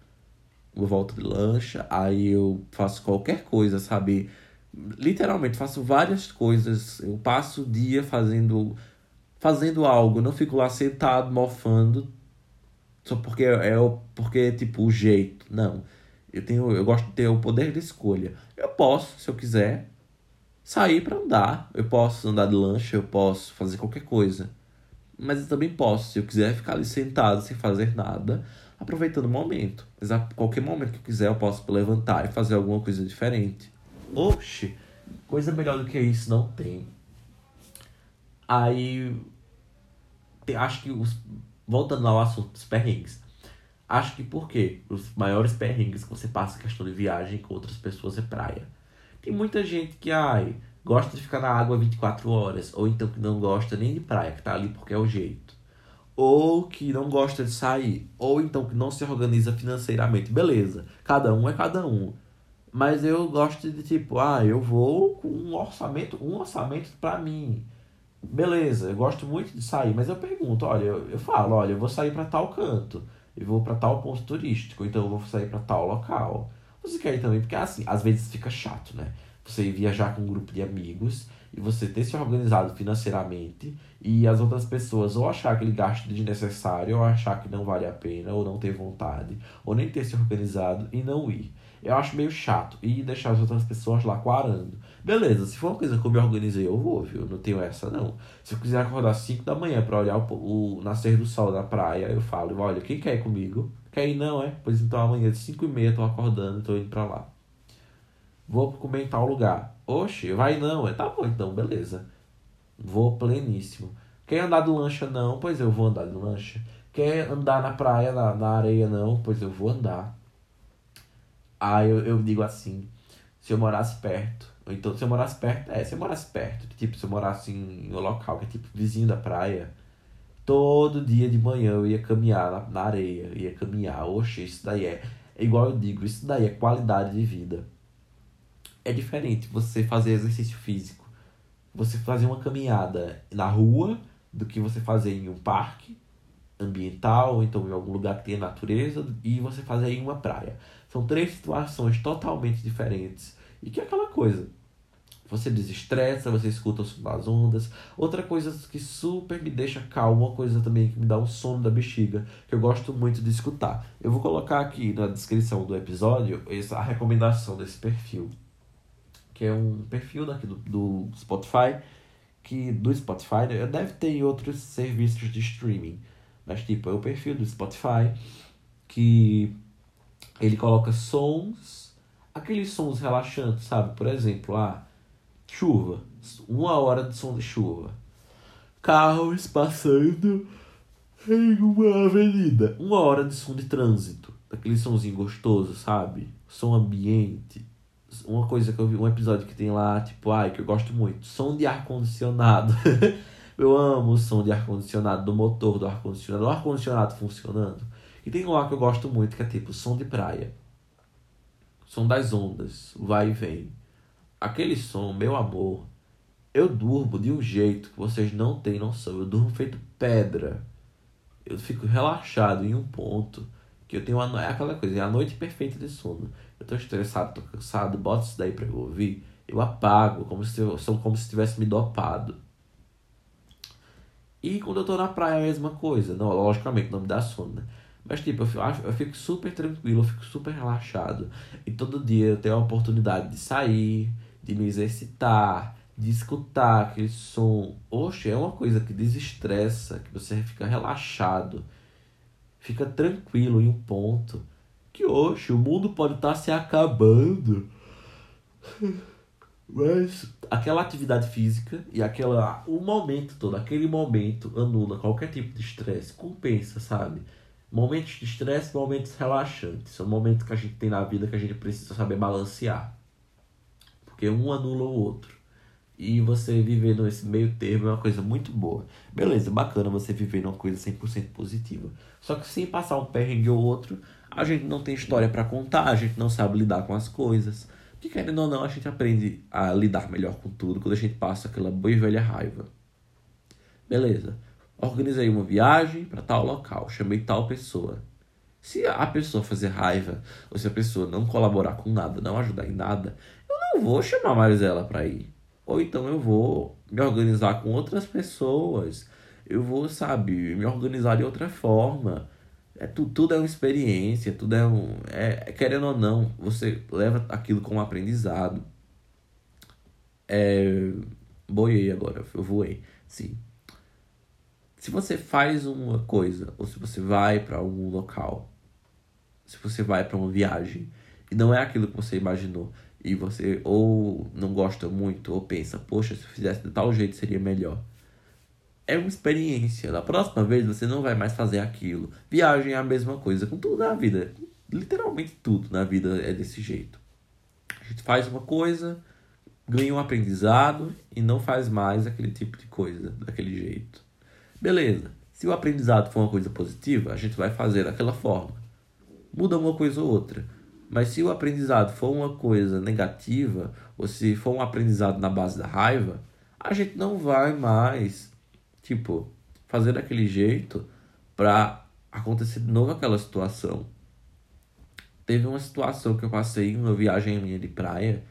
uma volta de lancha. Aí eu faço qualquer coisa, sabe? Literalmente faço várias coisas. Eu passo o dia fazendo fazendo algo, não fico lá sentado mofando só porque é, é porque tipo o jeito. Não. Eu tenho eu gosto de ter o poder de escolha. Eu posso, se eu quiser, sair para andar. Eu posso andar de lancha, eu posso fazer qualquer coisa. Mas eu também posso, se eu quiser ficar ali sentado sem fazer nada, aproveitando o momento. Mas a qualquer momento que eu quiser, eu posso levantar e fazer alguma coisa diferente. Oxe, coisa melhor do que isso não tem. Aí, acho que os. Voltando ao assunto dos perrengues. Acho que porque os maiores perrengues que você passa questão de viagem com outras pessoas é praia. Tem muita gente que, ai, gosta de ficar na água 24 horas, ou então que não gosta nem de praia, que tá ali porque é o jeito. Ou que não gosta de sair, ou então que não se organiza financeiramente. Beleza, cada um é cada um. Mas eu gosto de tipo, ah, eu vou com um orçamento, um orçamento para mim. Beleza, eu gosto muito de sair, mas eu pergunto, olha, eu, eu falo, olha, eu vou sair para tal canto, eu vou para tal ponto turístico, então eu vou sair para tal local. Você quer ir também, porque assim, às vezes fica chato, né? Você viajar com um grupo de amigos e você ter se organizado financeiramente e as outras pessoas ou achar aquele gasto desnecessário, ou achar que não vale a pena, ou não ter vontade, ou nem ter se organizado e não ir. Eu acho meio chato e deixar as outras pessoas lá quarando. Beleza, se for uma coisa que eu me organizei, eu vou, viu? Não tenho essa, não. Se eu quiser acordar 5 da manhã para olhar o, o, nascer do sol na praia, eu falo, olha, quem quer ir comigo? Quer ir não, é? Pois então amanhã de 5 e meia tô acordando e tô indo pra lá. Vou comer em tal lugar. Oxe, vai não, é? Tá bom então, beleza. Vou pleníssimo. Quer andar de lancha não? Pois eu vou andar de lancha. Quer andar na praia, na, na areia não? Pois eu vou andar. Aí eu, eu digo assim, se eu morasse perto, ou então se eu morasse perto, é, se eu morasse perto, tipo, se eu morasse em um local que é tipo vizinho da praia, todo dia de manhã eu ia caminhar na, na areia, ia caminhar, oxe, isso daí é, é igual eu digo, isso daí é qualidade de vida. É diferente você fazer exercício físico, você fazer uma caminhada na rua, do que você fazer em um parque ambiental, então em algum lugar que tenha natureza, e você fazer em uma praia. São três situações totalmente diferentes. E que é aquela coisa. Você desestressa, você escuta o som das ondas. Outra coisa que super me deixa calmo, uma coisa também que me dá um sono da bexiga, que eu gosto muito de escutar. Eu vou colocar aqui na descrição do episódio essa, a recomendação desse perfil. Que é um perfil daqui do, do Spotify. Que do Spotify, né, deve ter em outros serviços de streaming. Mas tipo, é o perfil do Spotify que ele coloca sons, aqueles sons relaxantes, sabe? Por exemplo, ah, chuva, uma hora de som de chuva. Carros passando em uma avenida, uma hora de som de trânsito, aquele somzinho gostoso, sabe? Som ambiente. Uma coisa que eu vi, um episódio que tem lá, tipo, ai, que eu gosto muito, som de ar condicionado. eu amo o som de ar condicionado do motor do ar condicionado, o ar condicionado funcionando e tem um lá que eu gosto muito, que é tipo som de praia. Som das ondas, vai e vem. Aquele som, meu amor, eu durmo de um jeito que vocês não têm noção. Eu durmo feito pedra. Eu fico relaxado em um ponto que eu tenho uma, é aquela coisa, é a noite perfeita de sono. Eu tô estressado, tô cansado, boto isso daí pra eu ouvir, eu apago, como se eu, sou como se tivesse me dopado. E quando eu tô na praia é a mesma coisa. Não, logicamente não me dá sono, né? Mas, tipo, eu fico, eu fico super tranquilo, eu fico super relaxado. E todo dia eu tenho a oportunidade de sair, de me exercitar, de escutar aquele som. Oxe, é uma coisa que desestressa, que você fica relaxado, fica tranquilo em um ponto. Que, oxe, o mundo pode estar tá se acabando. Mas aquela atividade física e aquela o momento todo, aquele momento anula qualquer tipo de estresse, compensa, sabe? Momentos de estresse, momentos relaxantes. São momentos que a gente tem na vida que a gente precisa saber balancear. Porque um anula o outro. E você viver nesse meio termo é uma coisa muito boa. Beleza, bacana você viver numa coisa 100% positiva. Só que sem passar um perrengue ou outro, a gente não tem história para contar, a gente não sabe lidar com as coisas. Porque querendo ou não, a gente aprende a lidar melhor com tudo quando a gente passa aquela boa e velha raiva. Beleza. Organizei uma viagem para tal local, chamei tal pessoa. Se a pessoa fazer raiva, ou se a pessoa não colaborar com nada, não ajudar em nada, eu não vou chamar mais ela para ir. Ou então eu vou me organizar com outras pessoas. Eu vou, sabe, me organizar de outra forma. É, tudo, tudo é uma experiência, tudo é um. É, querendo ou não, você leva aquilo como aprendizado. É, boiei agora, eu voei. Sim. Se você faz uma coisa, ou se você vai para algum local, se você vai para uma viagem e não é aquilo que você imaginou, e você ou não gosta muito, ou pensa, poxa, se eu fizesse de tal jeito seria melhor. É uma experiência. Da próxima vez você não vai mais fazer aquilo. Viagem é a mesma coisa com tudo na vida. Literalmente tudo na vida é desse jeito. A gente faz uma coisa, ganha um aprendizado e não faz mais aquele tipo de coisa, daquele jeito. Beleza. Se o aprendizado for uma coisa positiva, a gente vai fazer daquela forma. Muda uma coisa ou outra. Mas se o aprendizado for uma coisa negativa, ou se for um aprendizado na base da raiva, a gente não vai mais, tipo, fazer daquele jeito para acontecer de novo aquela situação. Teve uma situação que eu passei em uma viagem minha de praia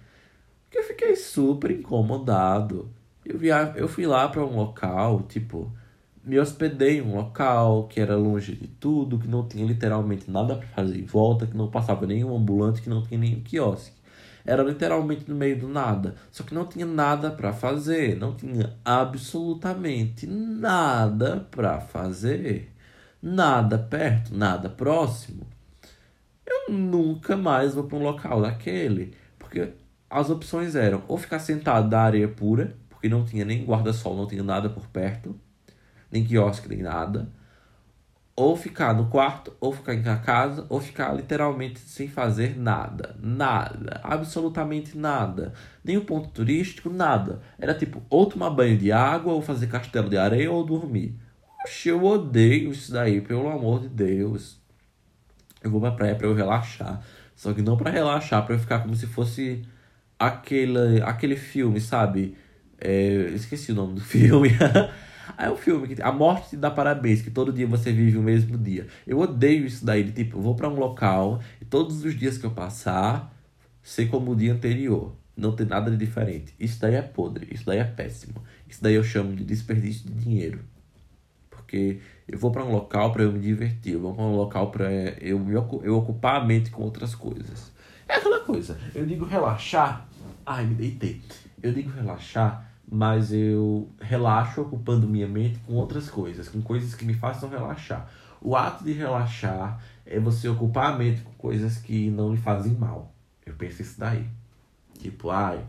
que eu fiquei super incomodado. Eu, via... eu fui lá para um local, tipo, me hospedei em um local que era longe de tudo, que não tinha literalmente nada para fazer em volta, que não passava nenhum ambulante, que não tinha nenhum quiosque. Era literalmente no meio do nada. Só que não tinha nada para fazer, não tinha absolutamente nada para fazer. Nada perto, nada próximo. Eu nunca mais vou para um local daquele, porque as opções eram ou ficar sentado na areia pura, porque não tinha nem guarda-sol, não tinha nada por perto nem quiosque, nem nada. Ou ficar no quarto, ou ficar em casa, ou ficar literalmente sem fazer nada. Nada. Absolutamente nada. O ponto turístico, nada. Era tipo, ou tomar banho de água, ou fazer castelo de areia, ou dormir. Oxe, eu odeio isso daí, pelo amor de Deus. Eu vou pra praia pra eu relaxar. Só que não para relaxar, para eu ficar como se fosse aquele, aquele filme, sabe? É, esqueci o nome do filme. Aí é um filme que a morte te dá parabéns, que todo dia você vive o mesmo dia. Eu odeio isso daí, de tipo, eu vou para um local e todos os dias que eu passar, ser como o dia anterior. Não ter nada de diferente. Isso daí é podre, isso daí é péssimo. Isso daí eu chamo de desperdício de dinheiro. Porque eu vou para um local para eu me divertir, eu vou para um local para eu, me, eu ocupar a mente com outras coisas. É aquela coisa, eu digo relaxar. Ai, me deitei. Eu digo relaxar mas eu relaxo ocupando minha mente com outras coisas, com coisas que me façam relaxar. O ato de relaxar é você ocupar a mente com coisas que não lhe fazem mal. Eu penso isso daí. Tipo, ai,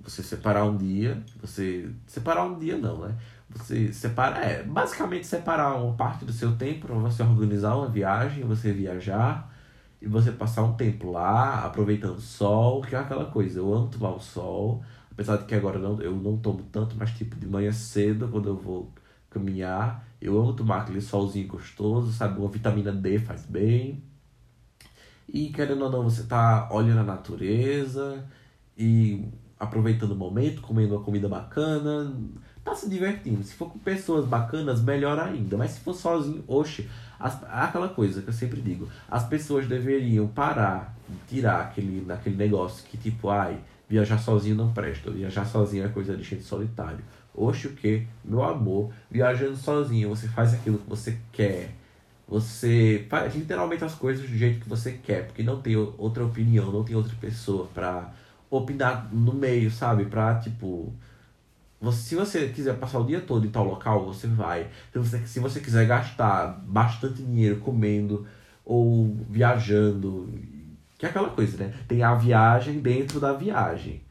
você separar um dia, você. Separar um dia não, né? Você separa. É, basicamente separar uma parte do seu tempo para você organizar uma viagem, você viajar e você passar um tempo lá, aproveitando o sol, que é aquela coisa. Eu amo tomar o sol Apesar de que agora não, eu não tomo tanto, mas tipo de manhã cedo, quando eu vou caminhar, eu amo tomar aquele solzinho gostoso, sabe? Uma vitamina D faz bem. E querendo ou não, você tá olhando a natureza e aproveitando o momento, comendo uma comida bacana, tá se divertindo. Se for com pessoas bacanas, melhor ainda. Mas se for sozinho, oxe, as, aquela coisa que eu sempre digo, as pessoas deveriam parar, tirar aquele, naquele negócio que tipo, ai, Viajar sozinho não presta. Viajar sozinho é coisa de gente solitário. Oxe, o que? Meu amor, viajando sozinho, você faz aquilo que você quer. Você faz literalmente as coisas do jeito que você quer, porque não tem outra opinião, não tem outra pessoa pra opinar no meio, sabe? Pra, tipo. Você, se você quiser passar o dia todo em tal local, você vai. Se você, se você quiser gastar bastante dinheiro comendo ou viajando que é aquela coisa, né? Tem a viagem dentro da viagem.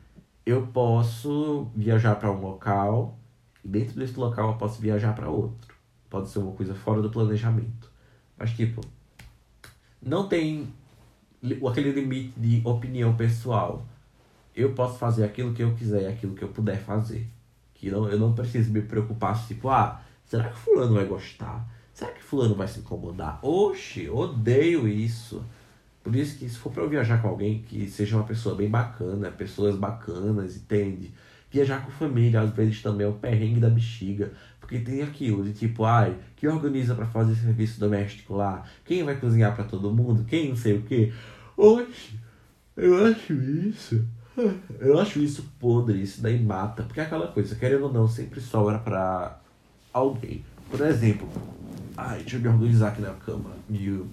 Eu posso viajar para um local e dentro desse local eu posso viajar para outro. Pode ser uma coisa fora do planejamento. Mas, tipo, não tem aquele limite de opinião pessoal. Eu posso fazer aquilo que eu quiser, aquilo que eu puder fazer. Que não, eu não preciso me preocupar, tipo, ah, será que fulano vai gostar? Será que fulano vai se incomodar? Oxe, odeio isso. Por isso que se for para eu viajar com alguém que seja uma pessoa bem bacana, pessoas bacanas, entende? Viajar com família, às vezes também é o perrengue da bexiga. Porque tem aquilo de tipo, ai, quem organiza para fazer serviço doméstico lá? Quem vai cozinhar para todo mundo? Quem não sei o quê? Oxe, eu acho isso. Eu acho isso podre, isso daí mata. Porque é aquela coisa, querendo ou não, sempre sobra pra alguém. Por exemplo, ai, deixa eu me organizar aqui na cama. E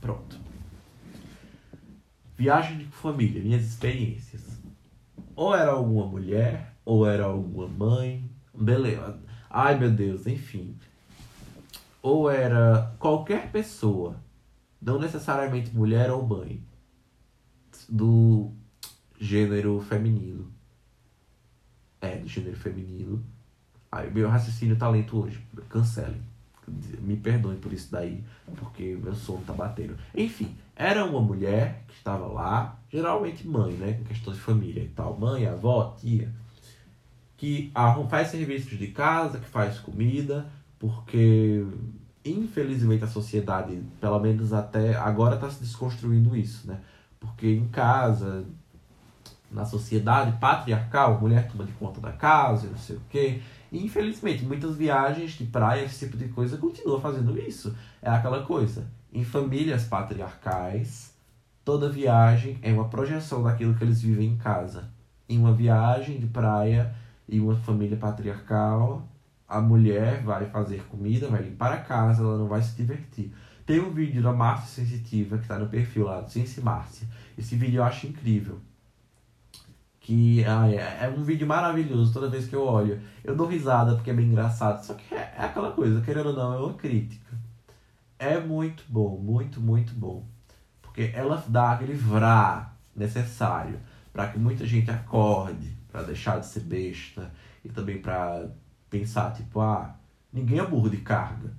pronto. Viagem de família, minhas experiências. Ou era alguma mulher, ou era alguma mãe. Beleza. Ai meu Deus, enfim. Ou era qualquer pessoa, não necessariamente mulher ou mãe, do gênero feminino. É, do gênero feminino. Ai, meu raciocínio talento hoje. Cancelem. Me perdoem por isso daí, porque meu sono tá batendo. Enfim, era uma mulher que estava lá, geralmente mãe, né? Com questão de família e tal. Mãe, avó, tia. Que faz serviços de casa, que faz comida, porque infelizmente a sociedade, pelo menos até agora, está se desconstruindo isso, né? Porque em casa, na sociedade patriarcal, a mulher toma de conta da casa, não sei o quê. E, infelizmente, muitas viagens de praia, esse tipo de coisa, continua fazendo isso. É aquela coisa. Em famílias patriarcais, toda viagem é uma projeção daquilo que eles vivem em casa. Em uma viagem de praia, em uma família patriarcal, a mulher vai fazer comida, vai limpar a casa, ela não vai se divertir. Tem um vídeo da Márcia Sensitiva que está no perfil lá do Ciência Márcia. Esse vídeo eu acho incrível. Que ai, é, é um vídeo maravilhoso toda vez que eu olho. Eu dou risada porque é bem engraçado. Só que é, é aquela coisa, querendo ou não, é uma crítica. É muito bom, muito, muito bom. Porque ela dá aquele vrá necessário para que muita gente acorde, para deixar de ser besta e também para pensar, tipo, ah, ninguém é burro de carga.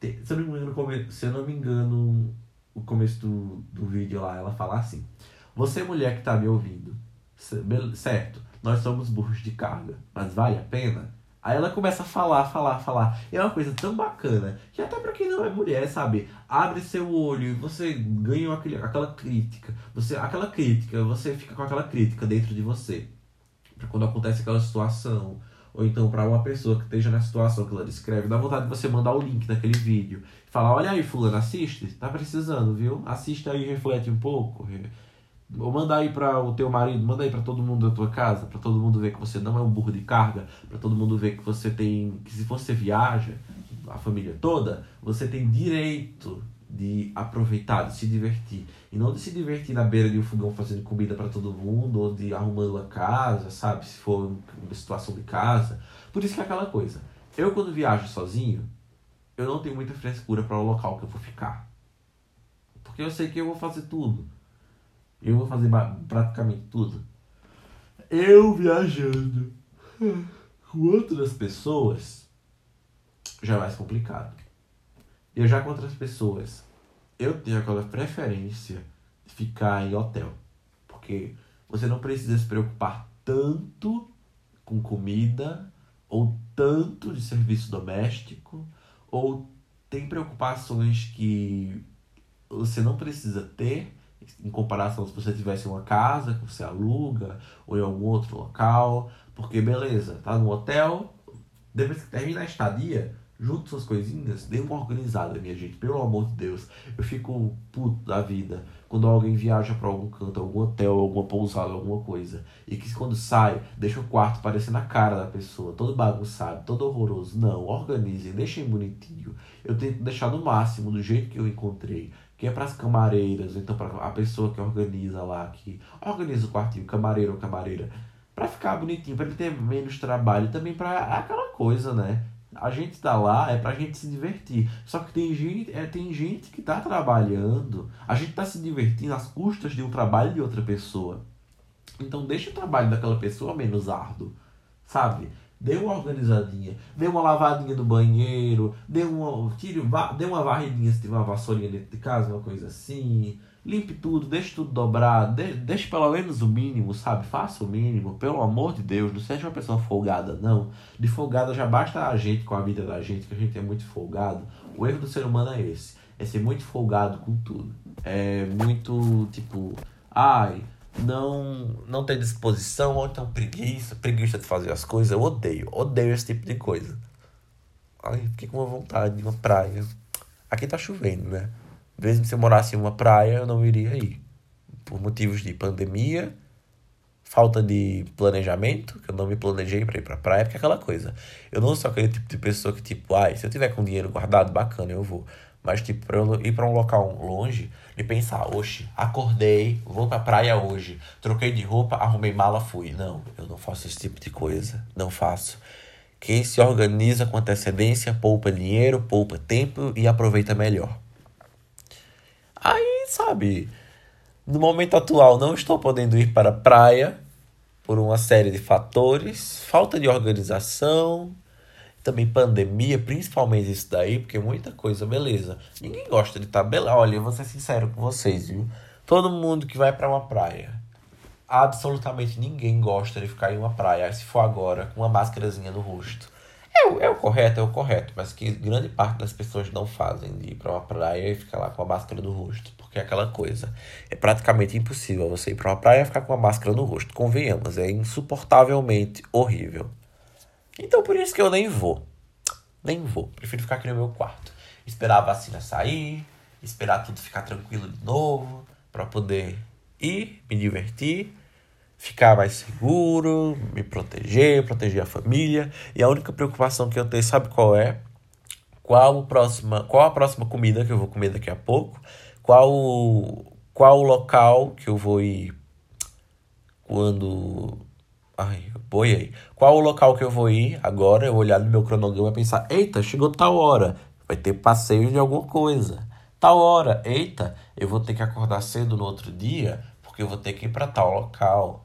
Se eu não me engano, se eu não me engano o começo do, do vídeo lá, ela fala assim: Você, mulher que tá me ouvindo, certo, nós somos burros de carga, mas vale a pena? Aí ela começa a falar, falar, falar. E é uma coisa tão bacana que até para quem não é mulher, sabe? Abre seu olho e você ganha aquele, aquela crítica. Você, aquela crítica, você fica com aquela crítica dentro de você. Pra quando acontece aquela situação, ou então para uma pessoa que esteja na situação que ela descreve, dá vontade de você mandar o link daquele vídeo. Falar, olha aí, fulano, assiste, tá precisando, viu? Assiste aí, reflete um pouco. Ou manda aí para o teu marido, manda aí para todo mundo da tua casa, para todo mundo ver que você não é um burro de carga, para todo mundo ver que você tem, que se você viaja, a família toda, você tem direito de aproveitar, de se divertir. E não de se divertir na beira de um fogão fazendo comida para todo mundo, ou de arrumando a casa, sabe? Se for uma situação de casa. Por isso que é aquela coisa. Eu, quando viajo sozinho, eu não tenho muita frescura para o local que eu vou ficar. Porque eu sei que eu vou fazer tudo. Eu vou fazer praticamente tudo. Eu viajando com outras pessoas já é mais complicado. Eu já com outras pessoas, eu tenho aquela preferência de ficar em hotel. Porque você não precisa se preocupar tanto com comida, ou tanto de serviço doméstico, ou tem preocupações que você não precisa ter em comparação se você tivesse uma casa que você aluga ou em algum outro local, porque beleza, tá no hotel, depois que termina a estadia, junto suas coisinhas, dê uma organizada, minha gente, pelo amor de Deus. Eu fico puto da vida quando alguém viaja para algum canto, algum hotel, alguma pousada, alguma coisa, e que quando sai, deixa o quarto parecendo a cara da pessoa, todo bagunçado, todo horroroso. Não, organizem, deixem bonitinho. Eu tento deixar no máximo, do jeito que eu encontrei, que é para as camareiras, então para a pessoa que organiza lá, que organiza o quartinho, camareiro ou camareira, para ficar bonitinho, para ele ter menos trabalho, também para aquela coisa, né? a gente está lá é para a gente se divertir. Só que tem gente, é, tem gente que está trabalhando, a gente está se divertindo às custas de um trabalho de outra pessoa. Então deixa o trabalho daquela pessoa menos árduo, sabe? Dê uma organizadinha, dê uma lavadinha do banheiro, dê uma, tire, dê uma varridinha se tiver uma vassourinha dentro de casa, uma coisa assim limpe tudo, deixe tudo dobrado, de, deixe pelo menos o mínimo, sabe? Faça o mínimo, pelo amor de Deus, não seja uma pessoa folgada, não. De folgada já basta a gente com a vida da gente, que a gente é muito folgado. O erro do ser humano é esse, é ser muito folgado com tudo. É muito, tipo, ai, não não tem disposição, ou então preguiça, preguiça de fazer as coisas. Eu odeio, odeio esse tipo de coisa. Ai, fiquei com uma vontade de uma praia. Aqui tá chovendo, né? Mesmo se eu morasse em uma praia, eu não iria ir. Por motivos de pandemia, falta de planejamento, que eu não me planejei para ir pra praia, porque é aquela coisa. Eu não sou aquele tipo de pessoa que, tipo, ai, se eu tiver com dinheiro guardado, bacana, eu vou. Mas, tipo, pra eu ir para um local longe e pensar, oxe, acordei, vou pra praia hoje, troquei de roupa, arrumei mala, fui. Não, eu não faço esse tipo de coisa. Não faço. Quem se organiza com antecedência poupa dinheiro, poupa tempo e aproveita melhor. Aí, sabe, no momento atual não estou podendo ir para a praia por uma série de fatores, falta de organização também pandemia, principalmente isso daí, porque muita coisa, beleza. Ninguém gosta de estar, tá, olha, eu vou ser sincero com vocês, viu? Todo mundo que vai para uma praia, absolutamente ninguém gosta de ficar em uma praia, se for agora, com uma máscarazinha no rosto. É o, é o correto, é o correto, mas que grande parte das pessoas não fazem de ir para uma praia e ficar lá com a máscara no rosto, porque é aquela coisa. É praticamente impossível você ir para uma praia e ficar com a máscara no rosto. Convenhamos, é insuportavelmente horrível. Então por isso que eu nem vou. Nem vou. Prefiro ficar aqui no meu quarto. Esperar a vacina sair, esperar tudo ficar tranquilo de novo, para poder ir, me divertir, ficar mais seguro, me proteger, proteger a família. E a única preocupação que eu tenho, sabe qual é? Qual, o próxima, qual a próxima comida que eu vou comer daqui a pouco? Qual, qual o local que eu vou ir quando Ai, boiei. Qual o local que eu vou ir agora? Eu olhar no meu cronograma e pensar: eita, chegou tal hora. Vai ter passeio de alguma coisa. Tal hora, eita, eu vou ter que acordar cedo no outro dia porque eu vou ter que ir para tal local.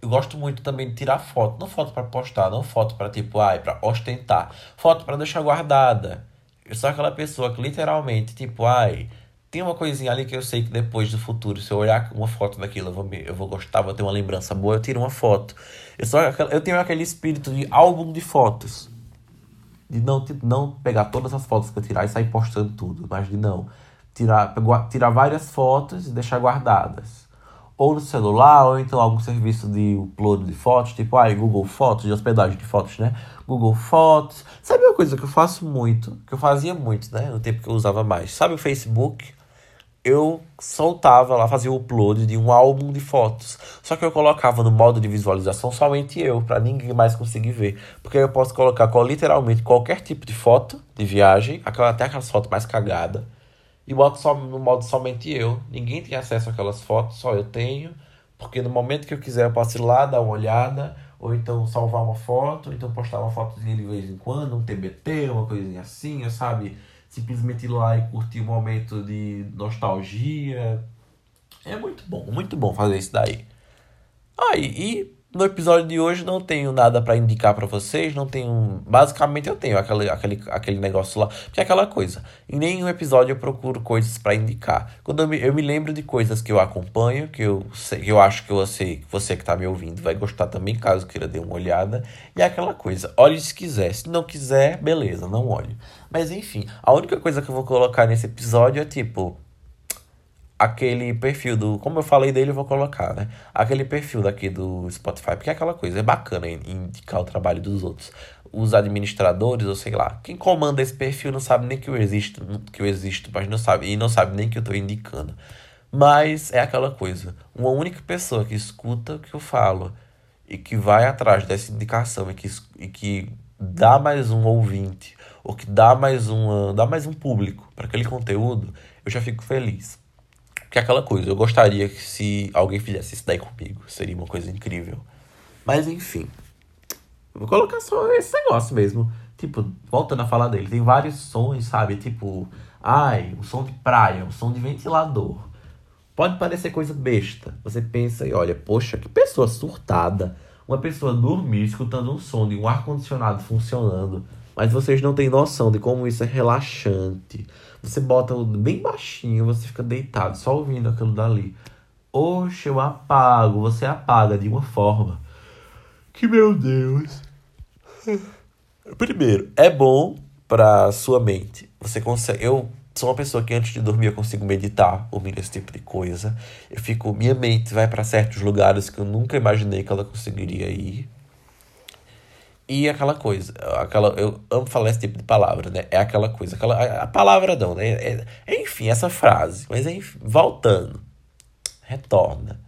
Eu gosto muito também de tirar foto, não foto para postar, não foto para tipo, ai, para ostentar, foto para deixar guardada. Eu sou aquela pessoa que literalmente, tipo, ai, tem uma coisinha ali que eu sei que depois do futuro, se eu olhar uma foto daquilo, eu vou, eu vou gostar, vou ter uma lembrança boa, eu tiro uma foto. Eu, só, eu tenho aquele espírito de álbum de fotos. De não, de não pegar todas as fotos que eu tirar e sair postando tudo, mas de não. Tirar, tirar várias fotos e deixar guardadas. Ou no celular, ou então algum serviço de upload de fotos, tipo ah, Google Fotos, de hospedagem de fotos, né? Google Fotos. Sabe uma coisa que eu faço muito, que eu fazia muito, né? No tempo que eu usava mais. Sabe o Facebook? Eu soltava lá, fazia o upload de um álbum de fotos. Só que eu colocava no modo de visualização somente eu, para ninguém mais conseguir ver. Porque eu posso colocar literalmente qualquer tipo de foto de viagem, até aquelas fotos mais cagadas, e boto só no modo somente eu. Ninguém tem acesso àquelas fotos, só eu tenho. Porque no momento que eu quiser eu posso ir lá, dar uma olhada, ou então salvar uma foto, ou então postar uma fotozinha de vez em quando, um TBT, uma coisinha assim, sabe? Simplesmente ir lá e curtir um momento de nostalgia. É muito bom, muito bom fazer isso daí. Ah, e, e no episódio de hoje não tenho nada para indicar para vocês, não tenho, basicamente eu tenho aquele, aquele, aquele negócio lá, porque é aquela coisa. Em nenhum episódio eu procuro coisas para indicar. Quando eu me, eu me lembro de coisas que eu acompanho, que eu sei, que eu acho que você, você que tá me ouvindo vai gostar também, caso queira dar uma olhada, e é aquela coisa. Olhe se quiser, se não quiser, beleza, não olhe. Mas enfim, a única coisa que eu vou colocar nesse episódio é tipo aquele perfil do. Como eu falei dele, eu vou colocar, né? Aquele perfil daqui do Spotify, porque é aquela coisa, é bacana indicar o trabalho dos outros. Os administradores, ou sei lá, quem comanda esse perfil não sabe nem que eu existo, que eu existo, mas não sabe, e não sabe nem que eu estou indicando. Mas é aquela coisa, uma única pessoa que escuta o que eu falo e que vai atrás dessa indicação e que, e que dá mais um ouvinte ou que dá mais uma, dá mais um público para aquele conteúdo, eu já fico feliz. Porque é aquela coisa, eu gostaria que se alguém fizesse isso daí comigo, seria uma coisa incrível. Mas enfim. Vou colocar só esse negócio mesmo. Tipo, voltando a falar dele, tem vários sons, sabe? Tipo, ai, um som de praia, um som de ventilador. Pode parecer coisa besta. Você pensa e olha, poxa, que pessoa surtada. Uma pessoa dormir escutando um som de um ar-condicionado funcionando. Mas vocês não têm noção de como isso é relaxante. Você bota bem baixinho, você fica deitado, só ouvindo aquilo dali. Oxe, eu apago. Você apaga de uma forma que, meu Deus. Primeiro, é bom para sua mente. Você consegue. Eu sou uma pessoa que antes de dormir eu consigo meditar ouvindo esse tipo de coisa. Eu fico. Minha mente vai para certos lugares que eu nunca imaginei que ela conseguiria ir. E aquela coisa, aquela, eu amo falar esse tipo de palavra, né? É aquela coisa, aquela, a, palavra não, né? É, é, enfim, essa frase. Mas enfim, voltando. Retorna.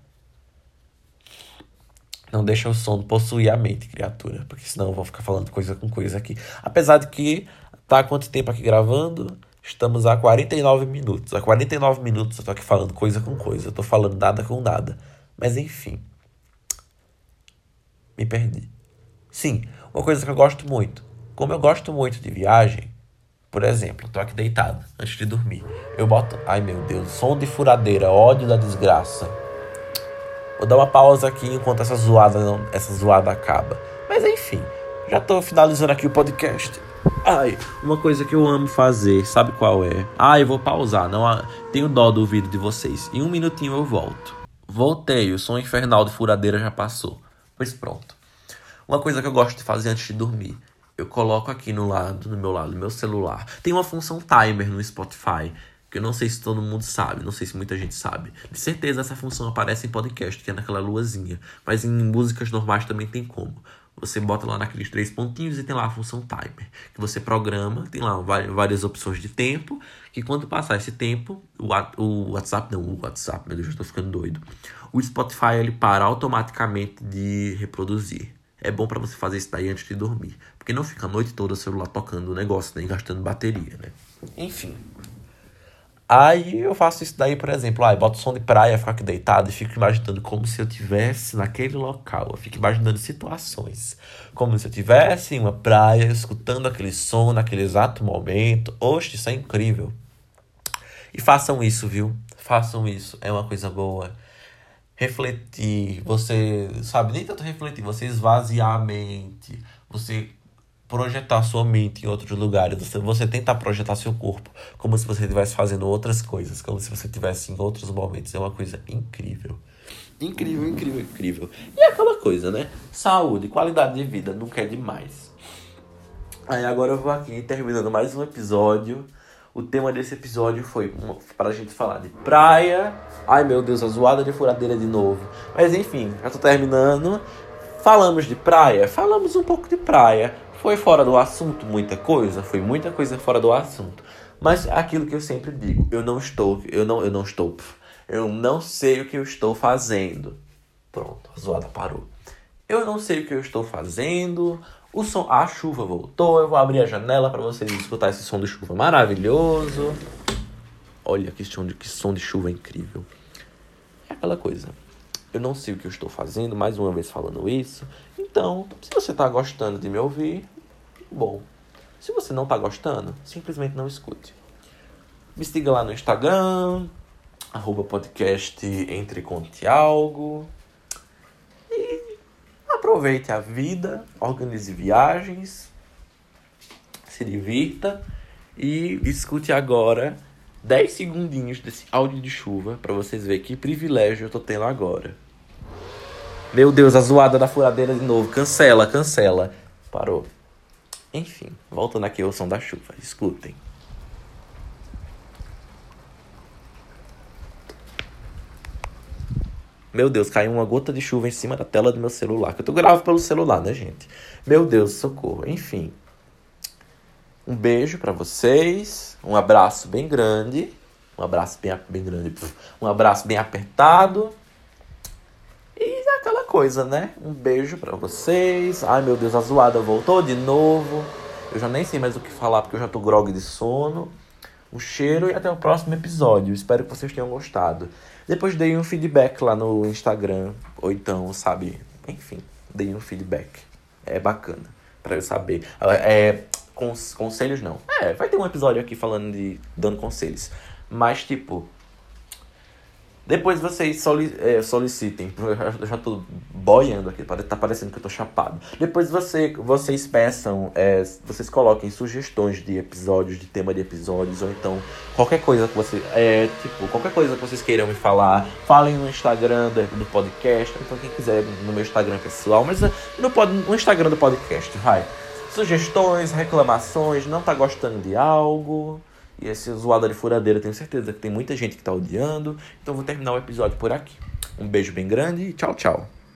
Não deixa o sono possuir a mente, criatura. Porque senão eu vou ficar falando coisa com coisa aqui. Apesar de que tá há quanto tempo aqui gravando? Estamos a 49 minutos. A 49 minutos eu tô aqui falando coisa com coisa. Eu tô falando nada com nada. Mas enfim. Me perdi. Sim, uma coisa que eu gosto muito. Como eu gosto muito de viagem, por exemplo, tô aqui deitado antes de dormir. Eu boto. Ai meu Deus, som de furadeira, ódio da desgraça. Vou dar uma pausa aqui enquanto essa zoada, não, essa zoada acaba. Mas enfim, Já tô finalizando aqui o podcast. Ai, uma coisa que eu amo fazer, sabe qual é? Ah, eu vou pausar, não tenho dó do vídeo de vocês. Em um minutinho eu volto. Voltei, o som infernal de furadeira já passou. Pois pronto. Uma coisa que eu gosto de fazer antes de dormir. Eu coloco aqui no lado, no meu lado, no meu celular. Tem uma função timer no Spotify que eu não sei se todo mundo sabe, não sei se muita gente sabe. De certeza essa função aparece em podcast, que é naquela luazinha. Mas em músicas normais também tem como. Você bota lá naqueles três pontinhos e tem lá a função timer, que você programa, tem lá várias opções de tempo, que quando passar esse tempo, o WhatsApp, não, o WhatsApp, meu Deus, eu estou ficando doido. O Spotify ele para automaticamente de reproduzir. É bom para você fazer isso daí antes de dormir, porque não fica a noite toda o celular tocando o negócio, nem gastando bateria, né? Enfim, Aí eu faço isso daí, por exemplo, aí boto som de praia, fico aqui deitado e fico imaginando como se eu tivesse naquele local. Eu fico imaginando situações. Como se eu tivesse em uma praia, escutando aquele som naquele exato momento. Oxe, isso é incrível. E façam isso, viu? Façam isso. É uma coisa boa. Refletir, você, sabe, nem tanto refletir, você esvaziar a mente, você projetar sua mente em outros lugares, você, você tentar projetar seu corpo como se você estivesse fazendo outras coisas, como se você estivesse em outros momentos. É uma coisa incrível. Incrível, incrível, incrível. E é aquela coisa, né? Saúde, qualidade de vida, nunca é demais. Aí agora eu vou aqui terminando mais um episódio. O tema desse episódio foi para a gente falar de praia. Ai meu Deus, a zoada de furadeira de novo. Mas enfim, já tô terminando. Falamos de praia? Falamos um pouco de praia. Foi fora do assunto muita coisa? Foi muita coisa fora do assunto. Mas aquilo que eu sempre digo, eu não estou, eu não, eu não estou, eu não sei o que eu estou fazendo. Pronto, a zoada parou. Eu não sei o que eu estou fazendo. O som, a chuva voltou. Eu vou abrir a janela para vocês escutar esse som de chuva maravilhoso. Olha que som de, que som de chuva incrível. É aquela coisa. Eu não sei o que eu estou fazendo, mais uma vez falando isso. Então, se você está gostando de me ouvir, bom. Se você não está gostando, simplesmente não escute. Me siga lá no Instagram, arroba podcast Entre Conte Algo. Aproveite a vida, organize viagens, se divirta e escute agora 10 segundinhos desse áudio de chuva para vocês verem que privilégio eu tô tendo agora. Meu Deus, a zoada da furadeira de novo. Cancela, cancela. Parou. Enfim, voltando aqui ao som da chuva. Escutem. Meu Deus, caiu uma gota de chuva em cima da tela do meu celular. Que eu tô gravando pelo celular, né, gente? Meu Deus, socorro. Enfim. Um beijo para vocês, um abraço bem grande, um abraço bem, bem grande, um abraço bem apertado. E aquela coisa, né? Um beijo para vocês. Ai meu Deus, a zoada voltou de novo. Eu já nem sei mais o que falar porque eu já tô grog de sono. Um cheiro e até o próximo episódio. Espero que vocês tenham gostado. Depois dei um feedback lá no Instagram, ou então, sabe, enfim, dei um feedback. É bacana para eu saber. É, conselhos não. É, vai ter um episódio aqui falando de dando conselhos. Mas tipo, depois vocês soli é, solicitem. Eu já tô boiando aqui, tá parecendo que eu tô chapado. Depois você, vocês peçam, é, vocês coloquem sugestões de episódios, de tema de episódios, ou então qualquer coisa que você. É, tipo, qualquer coisa que vocês queiram me falar. Falem no Instagram do, do podcast, então quem quiser no meu Instagram pessoal, mas no, no Instagram do podcast, vai sugestões, reclamações, não tá gostando de algo. E esse zoado de furadeira, tenho certeza que tem muita gente que tá odiando. Então vou terminar o episódio por aqui. Um beijo bem grande e tchau, tchau.